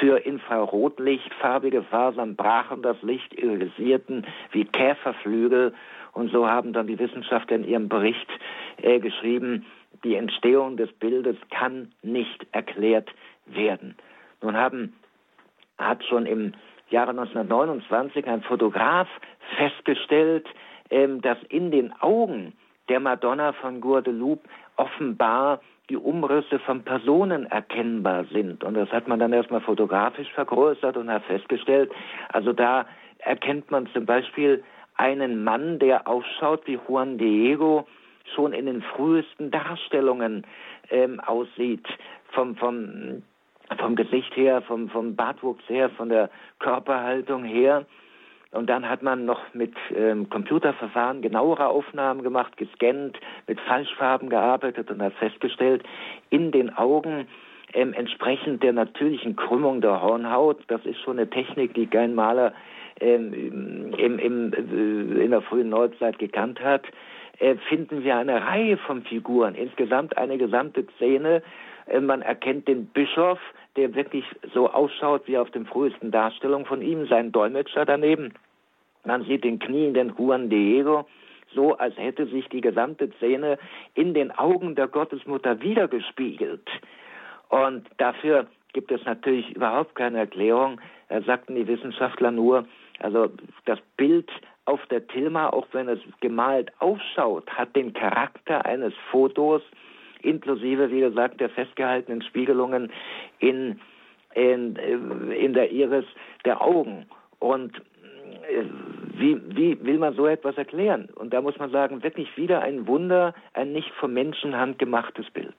für Infrarotlicht. Farbige Fasern brachen das Licht, irisierten wie Käferflügel. Und so haben dann die Wissenschaftler in ihrem Bericht äh, geschrieben, die Entstehung des Bildes kann nicht erklärt werden. Nun haben hat schon im Jahre 1929 ein Fotograf festgestellt, ähm, dass in den Augen der Madonna von Guadeloupe offenbar die Umrisse von Personen erkennbar sind. Und das hat man dann erstmal fotografisch vergrößert und hat festgestellt, also da erkennt man zum Beispiel einen Mann, der ausschaut wie Juan Diego, schon in den frühesten Darstellungen ähm, aussieht, vom, vom vom Gesicht her, vom, vom Bartwuchs her, von der Körperhaltung her. Und dann hat man noch mit ähm, Computerverfahren genauere Aufnahmen gemacht, gescannt, mit Falschfarben gearbeitet und hat festgestellt, in den Augen ähm, entsprechend der natürlichen Krümmung der Hornhaut, das ist schon eine Technik, die kein Maler ähm, im, im, äh, in der frühen Neuzeit gekannt hat, äh, finden wir eine Reihe von Figuren, insgesamt eine gesamte Szene, man erkennt den Bischof, der wirklich so ausschaut wie auf den frühesten Darstellungen von ihm, sein Dolmetscher daneben. Man sieht den knienden Juan Diego, so als hätte sich die gesamte Szene in den Augen der Gottesmutter wiedergespiegelt. Und dafür gibt es natürlich überhaupt keine Erklärung. Da sagten die Wissenschaftler nur, also das Bild auf der Tilma, auch wenn es gemalt ausschaut, hat den Charakter eines Fotos, inklusive, wie gesagt, der festgehaltenen Spiegelungen in, in, in der Iris der Augen. Und äh, wie, wie will man so etwas erklären? Und da muss man sagen, wirklich wieder ein Wunder, ein nicht von Menschenhand gemachtes Bild.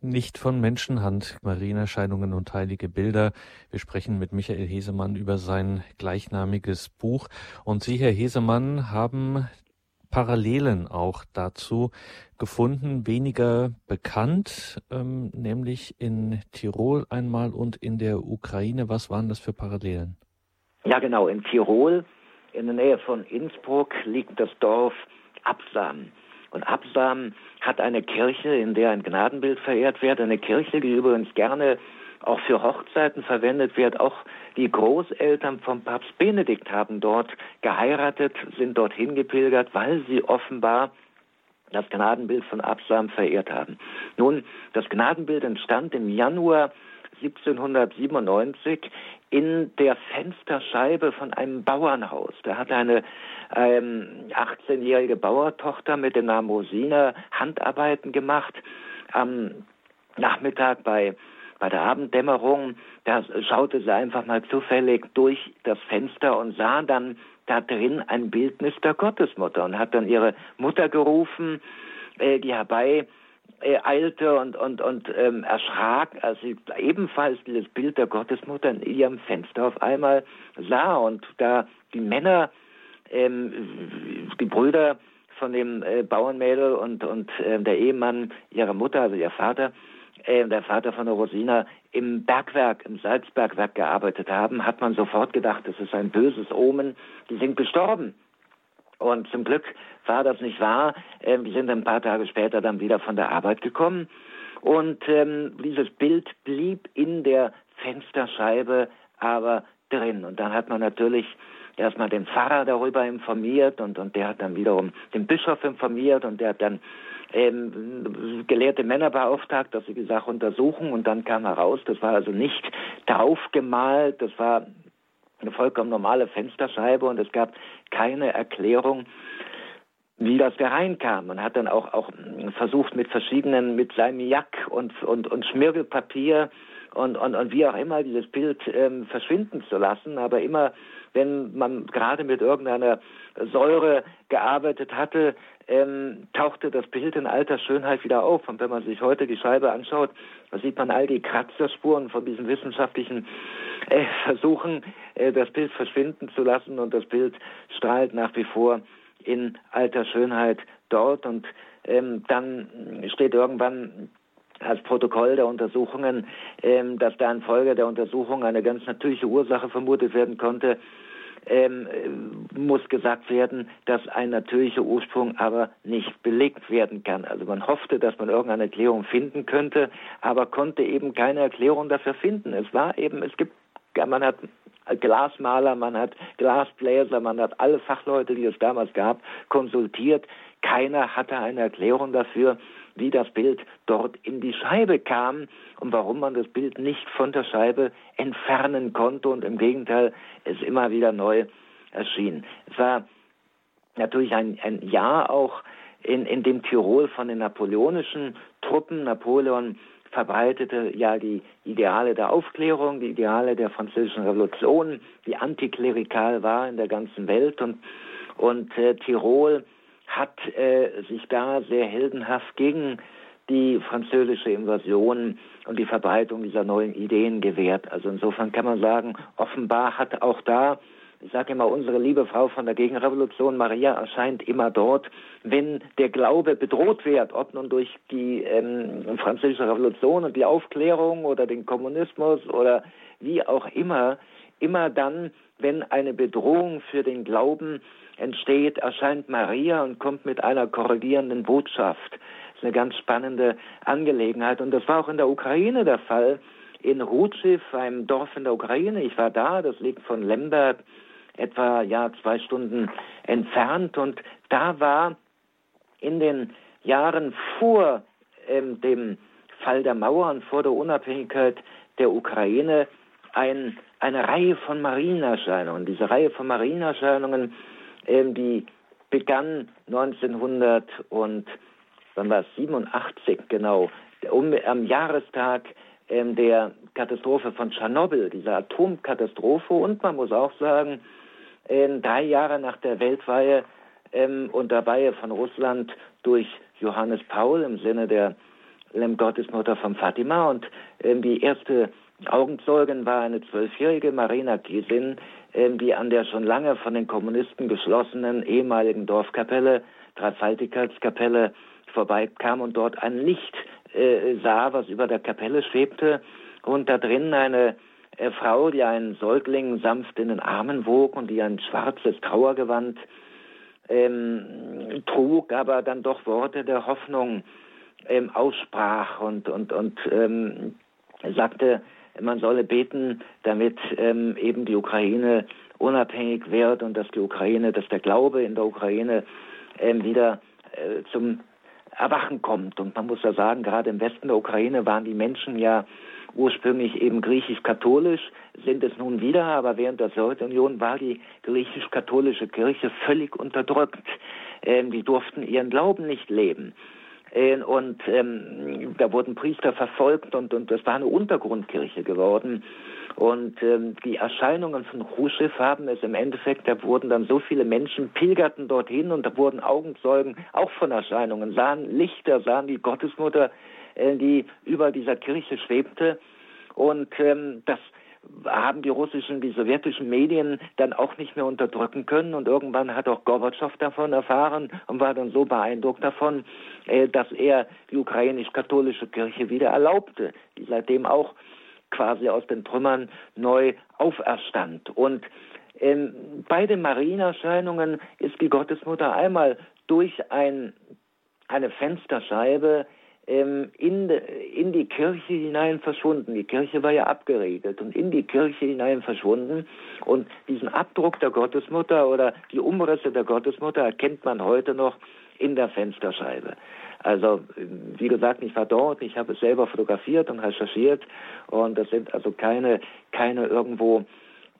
Nicht von Menschenhand, Marienerscheinungen und heilige Bilder. Wir sprechen mit Michael Hesemann über sein gleichnamiges Buch. Und Sie, Herr Hesemann, haben Parallelen auch dazu gefunden, weniger bekannt, ähm, nämlich in Tirol einmal und in der Ukraine. Was waren das für Parallelen? Ja, genau. In Tirol, in der Nähe von Innsbruck, liegt das Dorf Absam. Und Absam hat eine Kirche, in der ein Gnadenbild verehrt wird. Eine Kirche, die übrigens gerne auch für Hochzeiten verwendet wird. Auch die Großeltern vom Papst Benedikt haben dort geheiratet, sind dorthin gepilgert, weil sie offenbar das Gnadenbild von Absam verehrt haben. Nun, das Gnadenbild entstand im Januar 1797 in der Fensterscheibe von einem Bauernhaus. Da hat eine ähm, 18-jährige Bauertochter mit dem Namen Rosina Handarbeiten gemacht. Am Nachmittag bei bei der Abenddämmerung, da schaute sie einfach mal zufällig durch das Fenster und sah dann da drin ein Bildnis der Gottesmutter und hat dann ihre Mutter gerufen, äh, die herbei äh, eilte und, und, und ähm, erschrak, als sie ebenfalls dieses Bild der Gottesmutter in ihrem Fenster auf einmal sah. Und da die Männer, ähm, die Brüder von dem äh, Bauernmädel und, und äh, der Ehemann ihrer Mutter, also ihr Vater, äh, der Vater von der Rosina, im Bergwerk, im Salzbergwerk gearbeitet haben, hat man sofort gedacht, das ist ein böses Omen, die sind gestorben. Und zum Glück war das nicht wahr. Ähm, wir sind ein paar Tage später dann wieder von der Arbeit gekommen. Und ähm, dieses Bild blieb in der Fensterscheibe aber drin. Und dann hat man natürlich erstmal den Pfarrer darüber informiert und, und der hat dann wiederum den Bischof informiert und der hat dann ähm, gelehrte Männer beauftragt, dass sie die Sache untersuchen und dann kam heraus, das war also nicht draufgemalt, das war eine vollkommen normale Fensterscheibe und es gab keine Erklärung, wie das da reinkam. Man hat dann auch, auch versucht mit verschiedenen, mit Salmiak und, und, und Schmirgelpapier und, und, und wie auch immer dieses Bild ähm, verschwinden zu lassen. Aber immer, wenn man gerade mit irgendeiner Säure gearbeitet hatte, ähm, tauchte das Bild in alter Schönheit wieder auf. Und wenn man sich heute die Scheibe anschaut, da sieht man all die Kratzerspuren von diesen wissenschaftlichen äh, Versuchen, äh, das Bild verschwinden zu lassen. Und das Bild strahlt nach wie vor in alter Schönheit dort. Und ähm, dann steht irgendwann als Protokoll der Untersuchungen, ähm, dass da infolge der Untersuchung eine ganz natürliche Ursache vermutet werden konnte, ähm, äh, muss gesagt werden, dass ein natürlicher Ursprung aber nicht belegt werden kann. Also man hoffte, dass man irgendeine Erklärung finden könnte, aber konnte eben keine Erklärung dafür finden. Es war eben, es gibt, man hat Glasmaler, man hat Glasbläser, man hat alle Fachleute, die es damals gab, konsultiert. Keiner hatte eine Erklärung dafür, wie das Bild dort in die Scheibe kam und warum man das Bild nicht von der Scheibe entfernen konnte und im Gegenteil es immer wieder neu erschien. Es war natürlich ein, ein Jahr auch in, in dem Tirol von den napoleonischen Truppen. Napoleon verbreitete ja die Ideale der Aufklärung, die Ideale der französischen Revolution, die antiklerikal war in der ganzen Welt und, und äh, Tirol hat äh, sich da sehr heldenhaft gegen die französische Invasion und die Verbreitung dieser neuen Ideen gewährt. Also insofern kann man sagen, offenbar hat auch da, ich sage immer, unsere liebe Frau von der Gegenrevolution, Maria, erscheint immer dort, wenn der Glaube bedroht wird, ob nun durch die ähm, französische Revolution und die Aufklärung oder den Kommunismus oder wie auch immer, immer dann, wenn eine Bedrohung für den Glauben entsteht, erscheint Maria und kommt mit einer korrigierenden Botschaft. Das ist eine ganz spannende Angelegenheit. Und das war auch in der Ukraine der Fall. In Rutschiv, einem Dorf in der Ukraine, ich war da, das liegt von Lemberg etwa ja zwei Stunden entfernt. Und da war in den Jahren vor ähm, dem Fall der Mauer und vor der Unabhängigkeit der Ukraine ein, eine Reihe von Marienerscheinungen. Diese Reihe von Marienerscheinungen die begann 1900 und wann war es 87 genau. Um, am Jahrestag ähm, der Katastrophe von Tschernobyl, dieser Atomkatastrophe. Und man muss auch sagen ähm, drei Jahre nach der Weltweihe ähm, und der Weihe von Russland durch Johannes Paul im Sinne der Gottesmutter von Fatima. Und ähm, die erste Augenzeugin war eine zwölfjährige Marina Kiesin, ähm, die an der schon lange von den Kommunisten geschlossenen ehemaligen Dorfkapelle, Dreifaltigkeitskapelle, vorbeikam und dort ein Licht äh, sah, was über der Kapelle schwebte und da drin eine äh, Frau, die einen Säugling sanft in den Armen wog und die ein schwarzes Trauergewand ähm, trug, aber dann doch Worte der Hoffnung ähm, aussprach und, und, und ähm, sagte, man solle beten, damit ähm, eben die Ukraine unabhängig wird und dass die Ukraine, dass der Glaube in der Ukraine ähm, wieder äh, zum Erwachen kommt. Und man muss ja sagen, gerade im Westen der Ukraine waren die Menschen ja ursprünglich eben griechisch-katholisch, sind es nun wieder, aber während der Sowjetunion war die griechisch-katholische Kirche völlig unterdrückt. Ähm, die durften ihren Glauben nicht leben. Äh, und ähm, da wurden Priester verfolgt und, und das war eine Untergrundkirche geworden. Und ähm, die Erscheinungen von Khrushchev haben es im Endeffekt, da wurden dann so viele Menschen, pilgerten dorthin und da wurden Augenzeugen auch von Erscheinungen, sahen Lichter, sahen die Gottesmutter, äh, die über dieser Kirche schwebte. Und ähm, das haben die russischen, die sowjetischen Medien dann auch nicht mehr unterdrücken können. Und irgendwann hat auch Gorbatschow davon erfahren und war dann so beeindruckt davon, äh, dass er die ukrainisch-katholische Kirche wieder erlaubte, die seitdem auch quasi aus den Trümmern neu auferstand. Und ähm, bei den Marienerscheinungen ist die Gottesmutter einmal durch ein, eine Fensterscheibe in, in die Kirche hinein verschwunden. Die Kirche war ja abgeregelt und in die Kirche hinein verschwunden. Und diesen Abdruck der Gottesmutter oder die Umrisse der Gottesmutter erkennt man heute noch in der Fensterscheibe. Also, wie gesagt, ich war dort, ich habe es selber fotografiert und recherchiert und das sind also keine, keine irgendwo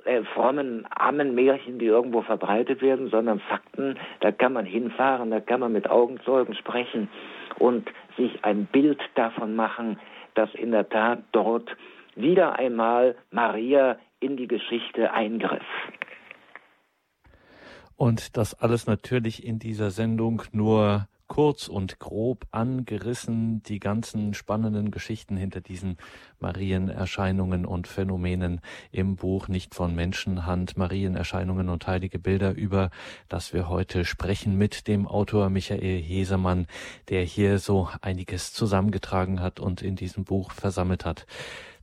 äh, frommen Ammenmärchen, die irgendwo verbreitet werden, sondern Fakten, da kann man hinfahren, da kann man mit Augenzeugen sprechen und sich ein Bild davon machen, dass in der Tat dort wieder einmal Maria in die Geschichte eingriff. Und das alles natürlich in dieser Sendung nur kurz und grob angerissen, die ganzen spannenden Geschichten hinter diesen Marienerscheinungen und Phänomenen im Buch Nicht von Menschenhand, Marienerscheinungen und heilige Bilder, über das wir heute sprechen mit dem Autor Michael Hesemann, der hier so einiges zusammengetragen hat und in diesem Buch versammelt hat.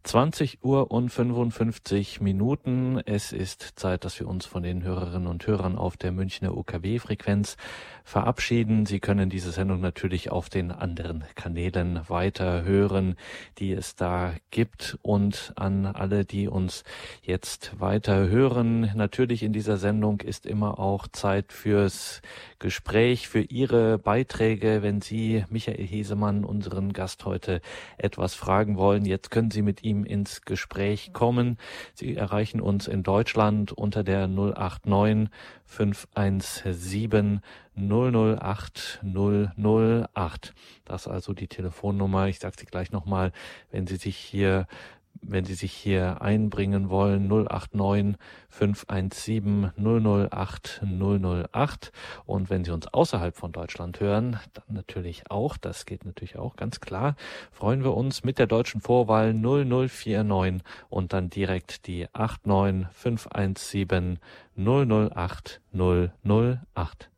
20 Uhr und 55 Minuten. Es ist Zeit, dass wir uns von den Hörerinnen und Hörern auf der Münchner UKW-Frequenz verabschieden. Sie können diese Sendung natürlich auf den anderen Kanälen weiter hören, die es da gibt. Und an alle, die uns jetzt weiter hören, natürlich in dieser Sendung ist immer auch Zeit fürs Gespräch, für Ihre Beiträge. Wenn Sie Michael Hesemann, unseren Gast heute, etwas fragen wollen, jetzt können Sie mit ihm ins Gespräch kommen. Sie erreichen uns in Deutschland unter der 089 517 008 008. Das also die Telefonnummer. Ich sage sie gleich nochmal, wenn Sie sich hier wenn Sie sich hier einbringen wollen, 089 517 008 008. Und wenn Sie uns außerhalb von Deutschland hören, dann natürlich auch, das geht natürlich auch ganz klar, freuen wir uns mit der deutschen Vorwahl 0049 und dann direkt die 89 517 008 008.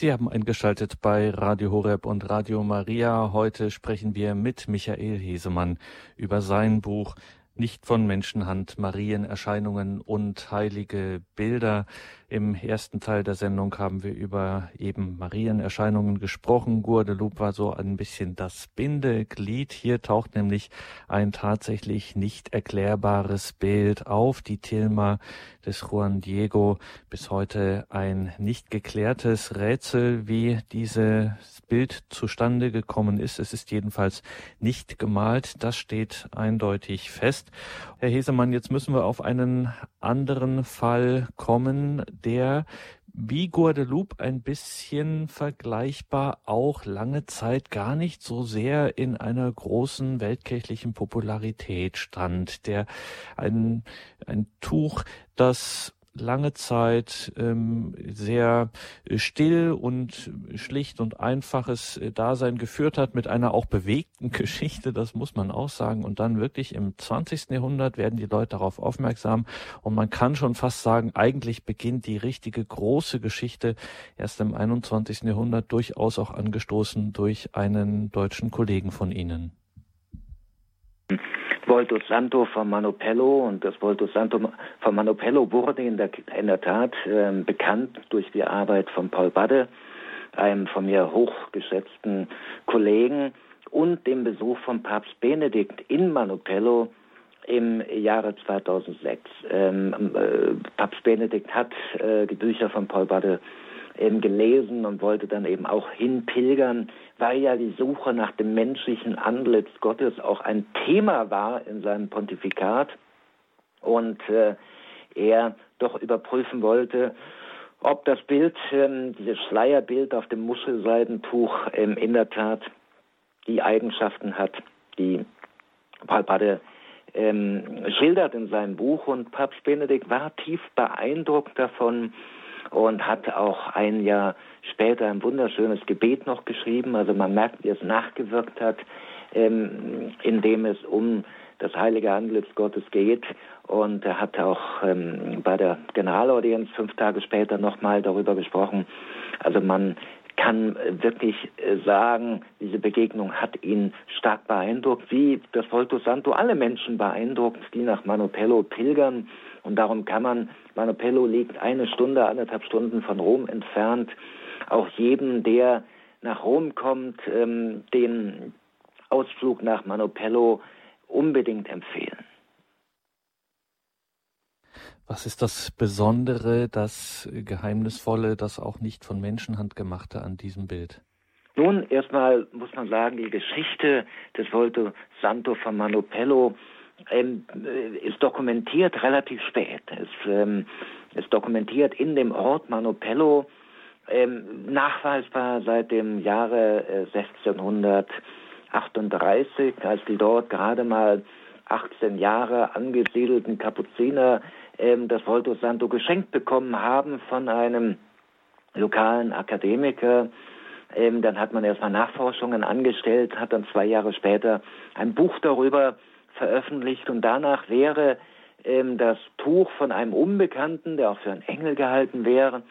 Sie haben eingeschaltet bei Radio Horeb und Radio Maria. Heute sprechen wir mit Michael Hesemann über sein Buch Nicht von Menschenhand, Marienerscheinungen und heilige Bilder. Im ersten Teil der Sendung haben wir über eben Marienerscheinungen gesprochen. Guadeloupe war so ein bisschen das Bindeglied. Hier taucht nämlich ein tatsächlich nicht erklärbares Bild auf. Die Tilma des Juan Diego. Bis heute ein nicht geklärtes Rätsel, wie dieses Bild zustande gekommen ist. Es ist jedenfalls nicht gemalt. Das steht eindeutig fest. Herr Hesemann, jetzt müssen wir auf einen anderen Fall kommen, der wie Guadeloupe ein bisschen vergleichbar auch lange Zeit gar nicht so sehr in einer großen weltkirchlichen Popularität stand. Der ein, ein Tuch, das lange Zeit ähm, sehr still und schlicht und einfaches äh, Dasein geführt hat mit einer auch bewegten (laughs) Geschichte, das muss man auch sagen. Und dann wirklich im 20. Jahrhundert werden die Leute darauf aufmerksam und man kann schon fast sagen, eigentlich beginnt die richtige große Geschichte erst im 21. Jahrhundert durchaus auch angestoßen durch einen deutschen Kollegen von Ihnen. Voltus Santo von Manopello und das Voltus Santo von Manopello wurde in der, in der Tat äh, bekannt durch die Arbeit von Paul Badde, einem von mir hochgeschätzten Kollegen und dem Besuch von Papst Benedikt in Manopello im Jahre 2006. Ähm, äh, Papst Benedikt hat äh, die Bücher von Paul Badde eben gelesen und wollte dann eben auch hinpilgern, weil ja die Suche nach dem menschlichen Antlitz Gottes auch ein Thema war in seinem Pontifikat. Und äh, er doch überprüfen wollte, ob das Bild, ähm, dieses Schleierbild auf dem Muschelseidentuch ähm, in der Tat die Eigenschaften hat, die Paul Badde ähm, schildert in seinem Buch. Und Papst Benedikt war tief beeindruckt davon, und hat auch ein Jahr später ein wunderschönes Gebet noch geschrieben. Also man merkt, wie es nachgewirkt hat, ähm, indem es um das heilige Antlitz Gottes geht. Und er hat auch ähm, bei der Generalaudienz fünf Tage später nochmal darüber gesprochen. Also man kann wirklich sagen, diese Begegnung hat ihn stark beeindruckt, wie das Volto Santo alle Menschen beeindruckt, die nach Manopello pilgern und darum kann man, Manopello liegt eine Stunde, anderthalb Stunden von Rom entfernt, auch jedem, der nach Rom kommt, ähm, den Ausflug nach Manopello unbedingt empfehlen. Was ist das Besondere, das Geheimnisvolle, das auch nicht von Menschenhand gemachte an diesem Bild? Nun, erstmal muss man sagen, die Geschichte des Volto Santo von Manopello ähm, ist dokumentiert relativ spät. Es ähm, ist dokumentiert in dem Ort Manopello, ähm, nachweisbar seit dem Jahre äh, 1638, als die dort gerade mal 18 Jahre angesiedelten Kapuziner ähm, das Volto Santo geschenkt bekommen haben von einem lokalen Akademiker. Ähm, dann hat man erstmal Nachforschungen angestellt, hat dann zwei Jahre später ein Buch darüber veröffentlicht und danach wäre ähm, das Tuch von einem Unbekannten, der auch für einen Engel gehalten wäre,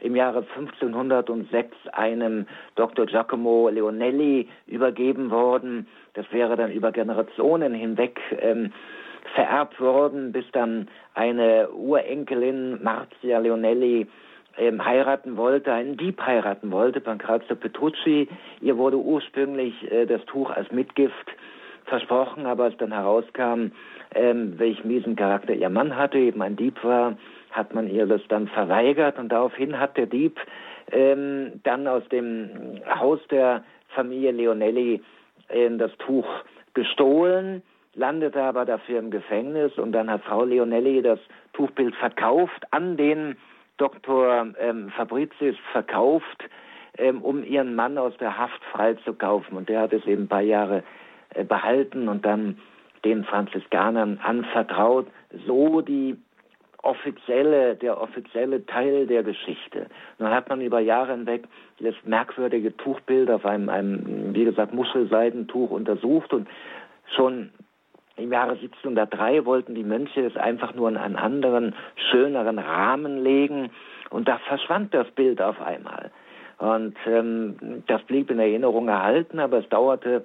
im Jahre 1506 einem Dr. Giacomo Leonelli übergeben worden. Das wäre dann über Generationen hinweg ähm, vererbt worden, bis dann eine Urenkelin Marzia Leonelli ähm, heiraten wollte, einen Dieb heiraten wollte, Pancrazio Petrucci. Ihr wurde ursprünglich äh, das Tuch als Mitgift versprochen, aber als dann herauskam, ähm, welch miesen Charakter ihr Mann hatte, eben ein Dieb war, hat man ihr das dann verweigert und daraufhin hat der Dieb ähm, dann aus dem Haus der Familie Leonelli äh, das Tuch gestohlen, landete aber dafür im Gefängnis und dann hat Frau Leonelli das Tuchbild verkauft, an den Dr. Ähm, Fabricius verkauft, ähm, um ihren Mann aus der Haft freizukaufen. Und der hat es eben ein paar Jahre behalten und dann den Franziskanern anvertraut, so die offizielle, der offizielle Teil der Geschichte. Nun hat man über Jahre hinweg das merkwürdige Tuchbild auf einem, einem wie gesagt, Muschelseidentuch untersucht und schon im Jahre 1703 wollten die Mönche es einfach nur in einen anderen, schöneren Rahmen legen und da verschwand das Bild auf einmal. Und ähm, das blieb in Erinnerung erhalten, aber es dauerte äh,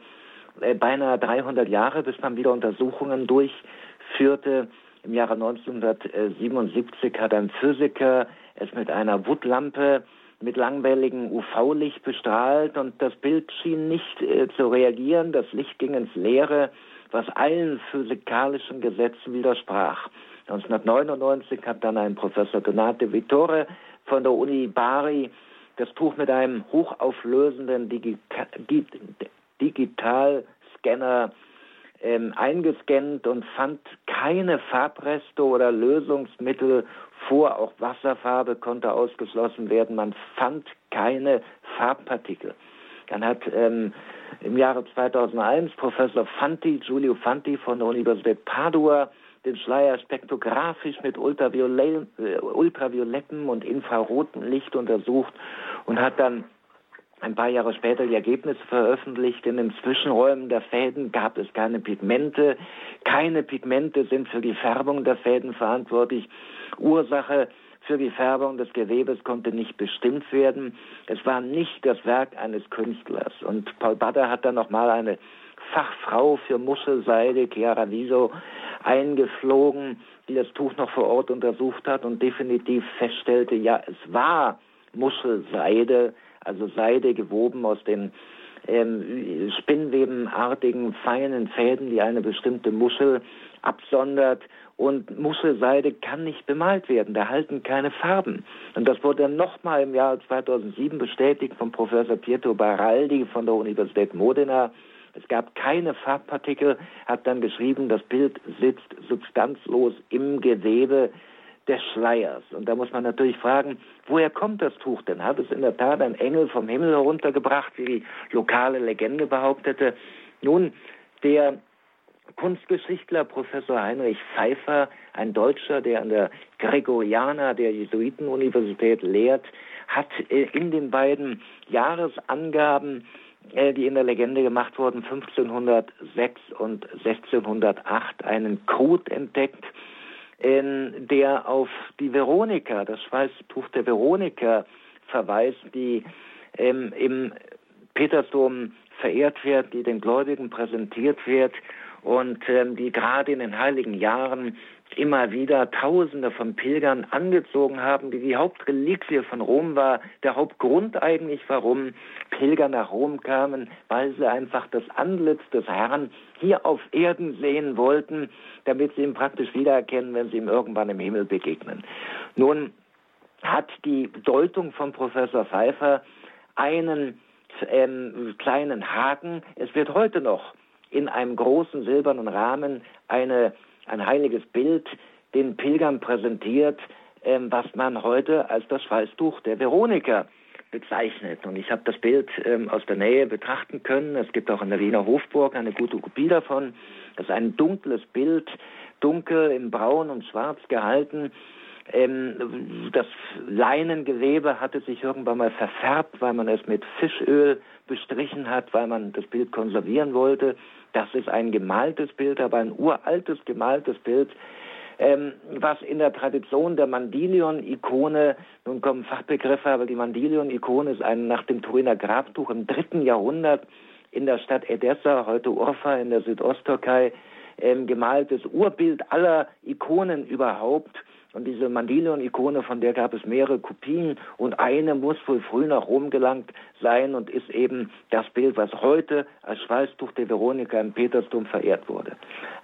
beinahe 300 Jahre, bis man wieder Untersuchungen durchführte. Im Jahre 1977 hat ein Physiker es mit einer Woodlampe mit langwelligem UV-Licht bestrahlt und das Bild schien nicht äh, zu reagieren. Das Licht ging ins Leere, was allen physikalischen Gesetzen widersprach. 1999 hat dann ein Professor Donate Vittore von der Uni Bari das Tuch mit einem hochauflösenden Digital Digitalscanner ähm, eingescannt und fand keine Farbreste oder Lösungsmittel vor. Auch Wasserfarbe konnte ausgeschlossen werden. Man fand keine Farbpartikel. Dann hat ähm, im Jahre 2001 Professor Fanti, Giulio Fanti von der Universität Padua, den Schleier spektrografisch mit ultraviolettem äh, und infrarotem Licht untersucht und hat dann ein paar Jahre später die Ergebnisse veröffentlicht. In den Zwischenräumen der Fäden gab es keine Pigmente. Keine Pigmente sind für die Färbung der Fäden verantwortlich. Ursache für die Färbung des Gewebes konnte nicht bestimmt werden. Es war nicht das Werk eines Künstlers. Und Paul Bader hat dann nochmal eine Fachfrau für Muschelseide, Chiara Viso, eingeflogen, die das Tuch noch vor Ort untersucht hat und definitiv feststellte, ja, es war Muschelseide, also Seide gewoben aus den ähm, spinnwebenartigen feinen Fäden, die eine bestimmte Muschel absondert. Und Muschelseide kann nicht bemalt werden, da halten keine Farben. Und das wurde dann nochmal im Jahr 2007 bestätigt von Professor Pietro Baraldi von der Universität Modena. Es gab keine Farbpartikel, hat dann geschrieben, das Bild sitzt substanzlos im Gewebe des Schleiers. Und da muss man natürlich fragen, woher kommt das Tuch denn? Hat es in der Tat ein Engel vom Himmel heruntergebracht, wie die lokale Legende behauptete? Nun, der Kunstgeschichtler Professor Heinrich Pfeiffer, ein Deutscher, der an der Gregoriana der Jesuitenuniversität lehrt, hat äh, in den beiden Jahresangaben äh, die in der Legende gemacht wurden, 1506 und 1608 einen Code entdeckt, der auf die Veronika, das Schweißtuch der Veronika verweist, die ähm, im Petersdom verehrt wird, die den Gläubigen präsentiert wird und ähm, die gerade in den heiligen Jahren immer wieder Tausende von Pilgern angezogen haben, die die Hauptreliquie von Rom war, der Hauptgrund eigentlich, warum Pilger nach Rom kamen, weil sie einfach das Antlitz des Herrn hier auf Erden sehen wollten, damit sie ihn praktisch wiedererkennen, wenn sie ihm irgendwann im Himmel begegnen. Nun hat die Deutung von Professor Pfeiffer einen ähm, kleinen Haken. Es wird heute noch in einem großen silbernen Rahmen eine, ein heiliges Bild den Pilgern präsentiert, ähm, was man heute als das Schweißtuch der Veronika bezeichnet. Und ich habe das Bild ähm, aus der Nähe betrachten können. Es gibt auch in der Wiener Hofburg eine gute Kopie davon. Das ist ein dunkles Bild, dunkel in braun und schwarz gehalten. Ähm, das Leinengewebe hatte sich irgendwann mal verfärbt, weil man es mit Fischöl bestrichen hat, weil man das Bild konservieren wollte. Das ist ein gemaltes Bild, aber ein uraltes gemaltes Bild, ähm, was in der Tradition der Mandilion-Ikone, nun kommen Fachbegriffe, aber die Mandilion-Ikone ist ein nach dem Turiner Grabtuch im dritten Jahrhundert in der Stadt Edessa, heute Urfa in der Südosttürkei, ähm, gemaltes Urbild aller Ikonen überhaupt. Und diese Mandilion-Ikone, von der gab es mehrere Kopien und eine muss wohl früh nach Rom gelangt sein und ist eben das Bild, was heute als Schweißtuch der Veronika im Petersdom verehrt wurde.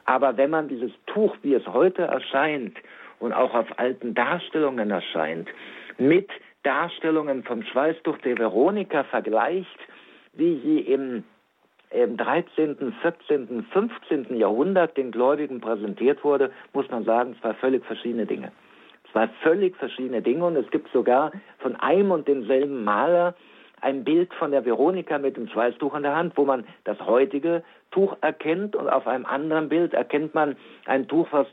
Aber wenn man dieses Tuch, wie es heute erscheint und auch auf alten Darstellungen erscheint, mit Darstellungen vom Schweißtuch der Veronika vergleicht, wie sie im im 13., 14., 15. Jahrhundert den Gläubigen präsentiert wurde, muss man sagen, zwei völlig verschiedene Dinge. Zwei völlig verschiedene Dinge und es gibt sogar von einem und demselben Maler ein Bild von der Veronika mit dem Schweißtuch in der Hand, wo man das heutige Tuch erkennt und auf einem anderen Bild erkennt man ein Tuch, was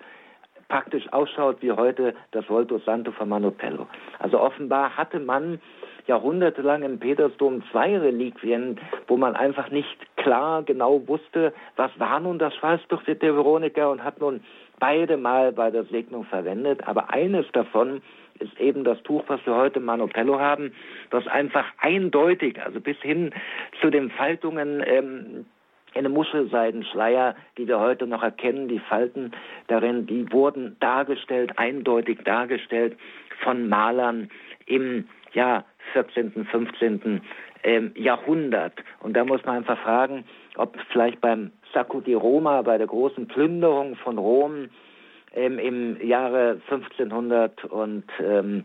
praktisch ausschaut wie heute das Volto Santo von Manopello. Also offenbar hatte man jahrhundertelang im Petersdom zwei Reliquien, wo man einfach nicht klar genau wusste, was war nun das Schweißtuch der Veronika und hat nun beide mal bei der Segnung verwendet. Aber eines davon ist eben das Tuch, was wir heute Manopello haben, das einfach eindeutig, also bis hin zu den Faltungen ähm, in einem Muschelseidenschleier, die wir heute noch erkennen, die Falten darin, die wurden dargestellt, eindeutig dargestellt von Malern im ja, 14., 15. Ähm, Jahrhundert. Und da muss man einfach fragen, ob vielleicht beim Sacco di Roma, bei der großen Plünderung von Rom ähm, im Jahre 1506 ähm,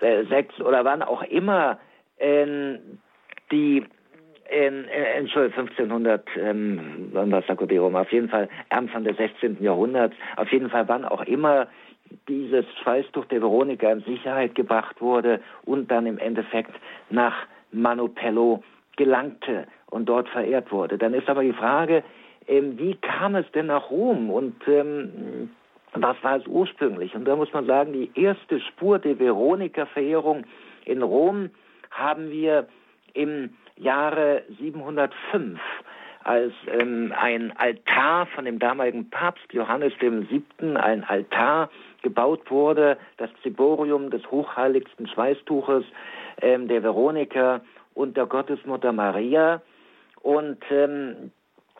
äh, oder wann auch immer ähm, die in, äh, Entschuldigung, 1500, ähm, wann war Sacco di Roma? Auf jeden Fall Anfang des 16. Jahrhunderts. Auf jeden Fall wann auch immer dieses Schweißtuch der Veronika in Sicherheit gebracht wurde und dann im Endeffekt nach Manopello gelangte und dort verehrt wurde. Dann ist aber die Frage, ähm, wie kam es denn nach Rom und ähm, was war es ursprünglich? Und da muss man sagen, die erste Spur der Veronika-Verehrung in Rom haben wir im Jahre 705 als ähm, ein Altar von dem damaligen Papst Johannes VII. ein Altar gebaut wurde, das Ziborium des hochheiligsten Schweißtuches ähm, der Veronika und der Gottesmutter Maria. Und ähm,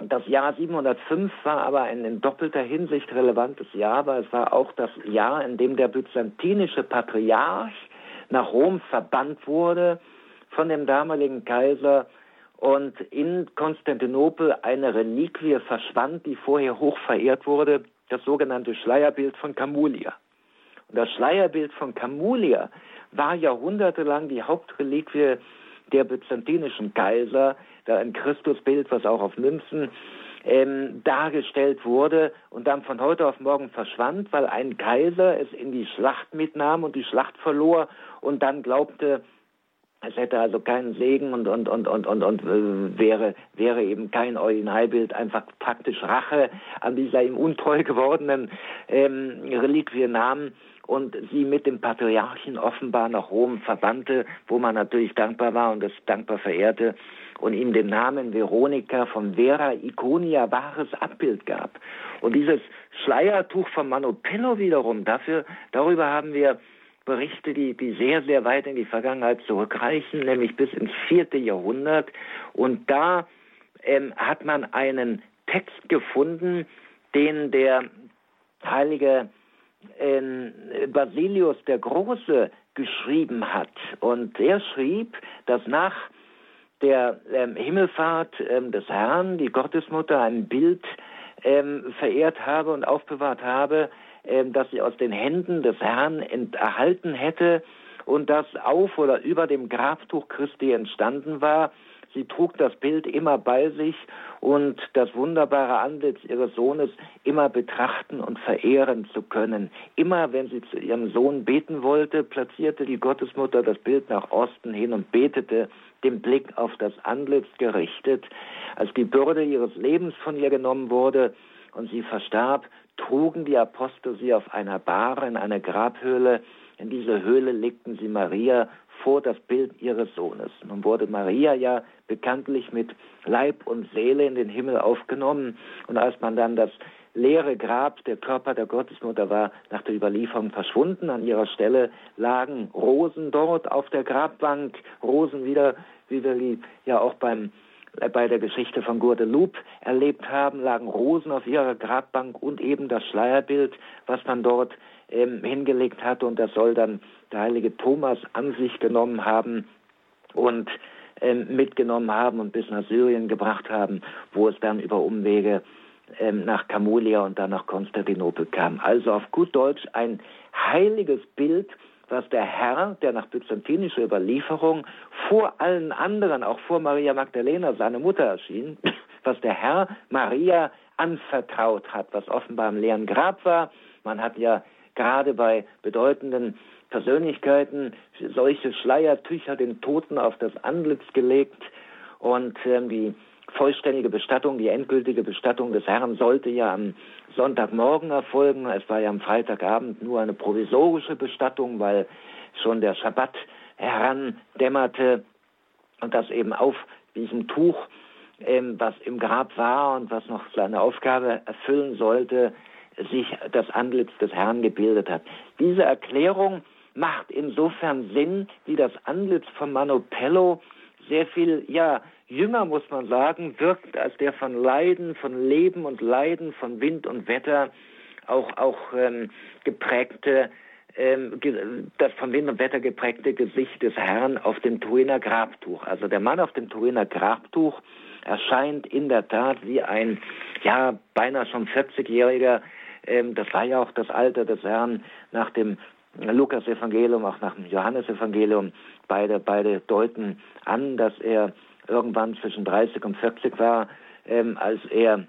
Das Jahr 705 war aber ein in doppelter Hinsicht relevantes Jahr, weil es war auch das Jahr, in dem der byzantinische Patriarch nach Rom verbannt wurde von dem damaligen Kaiser und in Konstantinopel eine Reliquie verschwand, die vorher hoch verehrt wurde, das sogenannte Schleierbild von Camulia. Und das Schleierbild von Camulia war jahrhundertelang die Hauptreliquie der byzantinischen Kaiser, da ein Christusbild, was auch auf Münzen ähm, dargestellt wurde und dann von heute auf morgen verschwand, weil ein Kaiser es in die Schlacht mitnahm und die Schlacht verlor und dann glaubte, es hätte also keinen Segen und, und, und, und, und, und äh, wäre, wäre eben kein Originalbild, einfach praktisch Rache an dieser ihm untreu gewordenen ähm, Reliquie nahm und sie mit dem Patriarchen offenbar nach Rom verbannte, wo man natürlich dankbar war und es dankbar verehrte und ihm den Namen Veronika von Vera Iconia wahres Abbild gab. Und dieses Schleiertuch von Manopello wiederum, dafür, darüber haben wir Berichte, die, die sehr, sehr weit in die Vergangenheit zurückreichen, nämlich bis ins vierte Jahrhundert. Und da ähm, hat man einen Text gefunden, den der heilige ähm, Basilius der Große geschrieben hat. Und er schrieb, dass nach der ähm, Himmelfahrt ähm, des Herrn die Gottesmutter ein Bild ähm, verehrt habe und aufbewahrt habe, ähm, das sie aus den Händen des Herrn erhalten hätte und das auf oder über dem Grabtuch Christi entstanden war. Sie trug das Bild immer bei sich und das wunderbare Antlitz ihres Sohnes immer betrachten und verehren zu können. Immer wenn sie zu ihrem Sohn beten wollte, platzierte die Gottesmutter das Bild nach Osten hin und betete, den Blick auf das Antlitz gerichtet. Als die Bürde ihres Lebens von ihr genommen wurde und sie verstarb, trugen die Apostel sie auf einer Bahre in eine Grabhöhle. In diese Höhle legten sie Maria vor das Bild ihres Sohnes. Nun wurde Maria ja bekanntlich mit Leib und Seele in den Himmel aufgenommen. Und als man dann das leere Grab, der Körper der Gottesmutter war nach der Überlieferung verschwunden. An ihrer Stelle lagen Rosen dort auf der Grabbank, Rosen wieder, wie wir ja auch beim bei der Geschichte von Guadeloupe erlebt haben, lagen Rosen auf ihrer Grabbank und eben das Schleierbild, was man dort ähm, hingelegt hatte. Und das soll dann der heilige Thomas an sich genommen haben und ähm, mitgenommen haben und bis nach Syrien gebracht haben, wo es dann über Umwege ähm, nach Camulia und dann nach Konstantinopel kam. Also auf gut Deutsch ein heiliges Bild, was der Herr, der nach byzantinischer Überlieferung vor allen anderen, auch vor Maria Magdalena, seine Mutter erschien, (coughs) was der Herr Maria anvertraut hat, was offenbar im leeren Grab war. Man hat ja gerade bei bedeutenden Persönlichkeiten solche Schleiertücher den Toten auf das Antlitz gelegt und ähm, die vollständige Bestattung, die endgültige Bestattung des Herrn sollte ja am Sonntagmorgen erfolgen. Es war ja am Freitagabend nur eine provisorische Bestattung, weil schon der Schabbat herandämmerte und das eben auf diesem Tuch, ähm, was im Grab war und was noch seine Aufgabe erfüllen sollte, sich das Antlitz des Herrn gebildet hat. Diese Erklärung macht insofern Sinn, wie das Antlitz von Manopello sehr viel, ja, jünger, muss man sagen, wirkt als der von Leiden, von Leben und Leiden, von Wind und Wetter auch, auch ähm, geprägte, ähm, das von Wind und Wetter geprägte Gesicht des Herrn auf dem Turiner Grabtuch. Also der Mann auf dem Turiner Grabtuch erscheint in der Tat wie ein, ja, beinahe schon 40-jähriger, ähm, das war ja auch das Alter des Herrn nach dem Lukas-Evangelium, auch nach dem Johannes-Evangelium. Beide, beide deuten an, dass er irgendwann zwischen 30 und 40 war, ähm, als er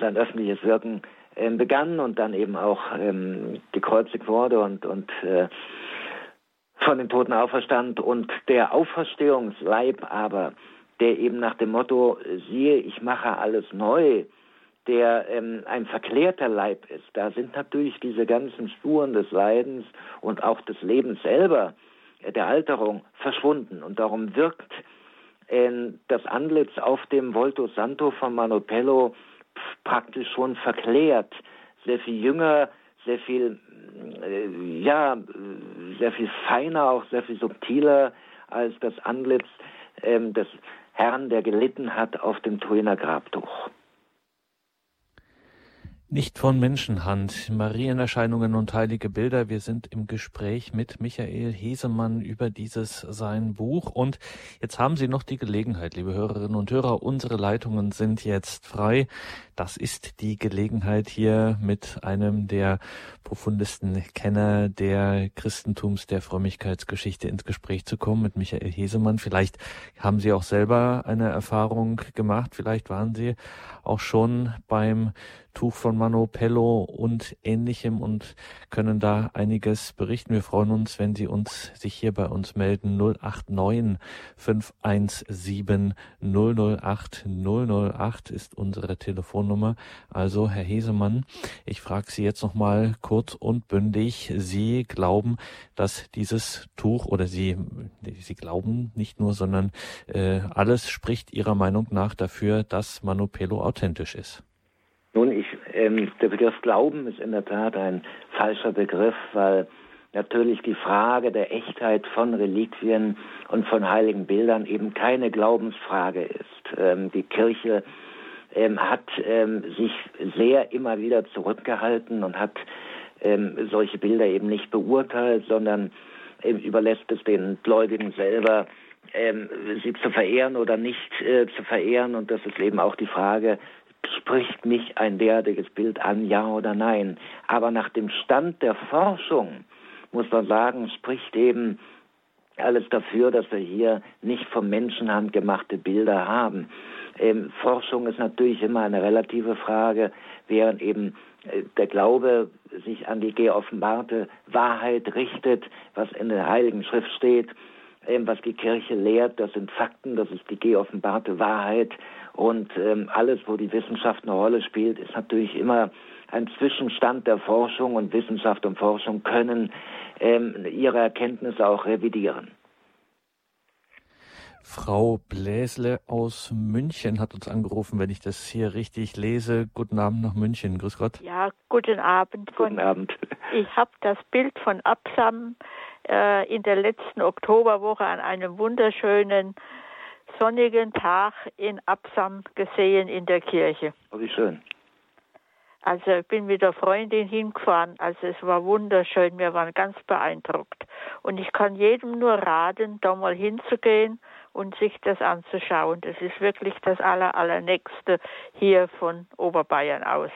sein öffentliches Wirken ähm, begann und dann eben auch ähm, gekreuzigt wurde und, und äh, von den Toten auferstand. Und der Auferstehungsleib aber, der eben nach dem Motto, siehe, ich mache alles neu, der ähm, ein verklärter Leib ist, da sind natürlich diese ganzen Spuren des Leidens und auch des Lebens selber, äh, der Alterung, verschwunden. Und darum wirkt das Antlitz auf dem Volto Santo von Manopello praktisch schon verklärt, sehr viel jünger, sehr viel, äh, ja, sehr viel feiner, auch sehr viel subtiler als das Antlitz ähm, des Herrn, der gelitten hat auf dem Turiner Grabtuch. Nicht von Menschenhand. Marienerscheinungen und heilige Bilder. Wir sind im Gespräch mit Michael Hesemann über dieses sein Buch. Und jetzt haben Sie noch die Gelegenheit, liebe Hörerinnen und Hörer. Unsere Leitungen sind jetzt frei. Das ist die Gelegenheit hier mit einem der profundesten Kenner der Christentums, der Frömmigkeitsgeschichte ins Gespräch zu kommen mit Michael Hesemann. Vielleicht haben Sie auch selber eine Erfahrung gemacht. Vielleicht waren Sie auch schon beim Tuch von Mano Pello und ähnlichem und können da einiges berichten. Wir freuen uns, wenn Sie uns sich hier bei uns melden. 089 517 008 008 ist unsere Telefonnummer. Also, Herr Hesemann, ich frage Sie jetzt noch mal kurz und bündig. Sie glauben, dass dieses Tuch oder Sie, Sie glauben nicht nur, sondern äh, alles spricht Ihrer Meinung nach dafür, dass Mano Pello authentisch ist. Nun, ich, ähm, der Begriff Glauben ist in der Tat ein falscher Begriff, weil natürlich die Frage der Echtheit von Reliquien und von heiligen Bildern eben keine Glaubensfrage ist. Ähm, die Kirche ähm, hat ähm, sich sehr immer wieder zurückgehalten und hat ähm, solche Bilder eben nicht beurteilt, sondern ähm, überlässt es den Gläubigen selber, sie zu verehren oder nicht äh, zu verehren. Und das ist eben auch die Frage, spricht mich ein derartiges Bild an, ja oder nein. Aber nach dem Stand der Forschung muss man sagen, spricht eben alles dafür, dass wir hier nicht vom Menschenhand gemachte Bilder haben. Ähm, Forschung ist natürlich immer eine relative Frage, während eben äh, der Glaube sich an die geoffenbarte Wahrheit richtet, was in der Heiligen Schrift steht, ähm, was die Kirche lehrt, das sind Fakten, das ist die geoffenbarte Wahrheit und ähm, alles, wo die Wissenschaft eine Rolle spielt, ist natürlich immer ein Zwischenstand der Forschung und Wissenschaft und Forschung können ähm, ihre Erkenntnisse auch revidieren. Frau Bläsle aus München hat uns angerufen, wenn ich das hier richtig lese. Guten Abend nach München. Grüß Gott. Ja, guten Abend. Guten Abend. (laughs) Ich habe das Bild von Absam äh, in der letzten Oktoberwoche an einem wunderschönen sonnigen Tag in Absam gesehen in der Kirche. Oh, wie schön. Also ich bin mit der Freundin hingefahren. Also es war wunderschön. Wir waren ganz beeindruckt. Und ich kann jedem nur raten, da mal hinzugehen und sich das anzuschauen. Das ist wirklich das aller, allernächste hier von Oberbayern aus.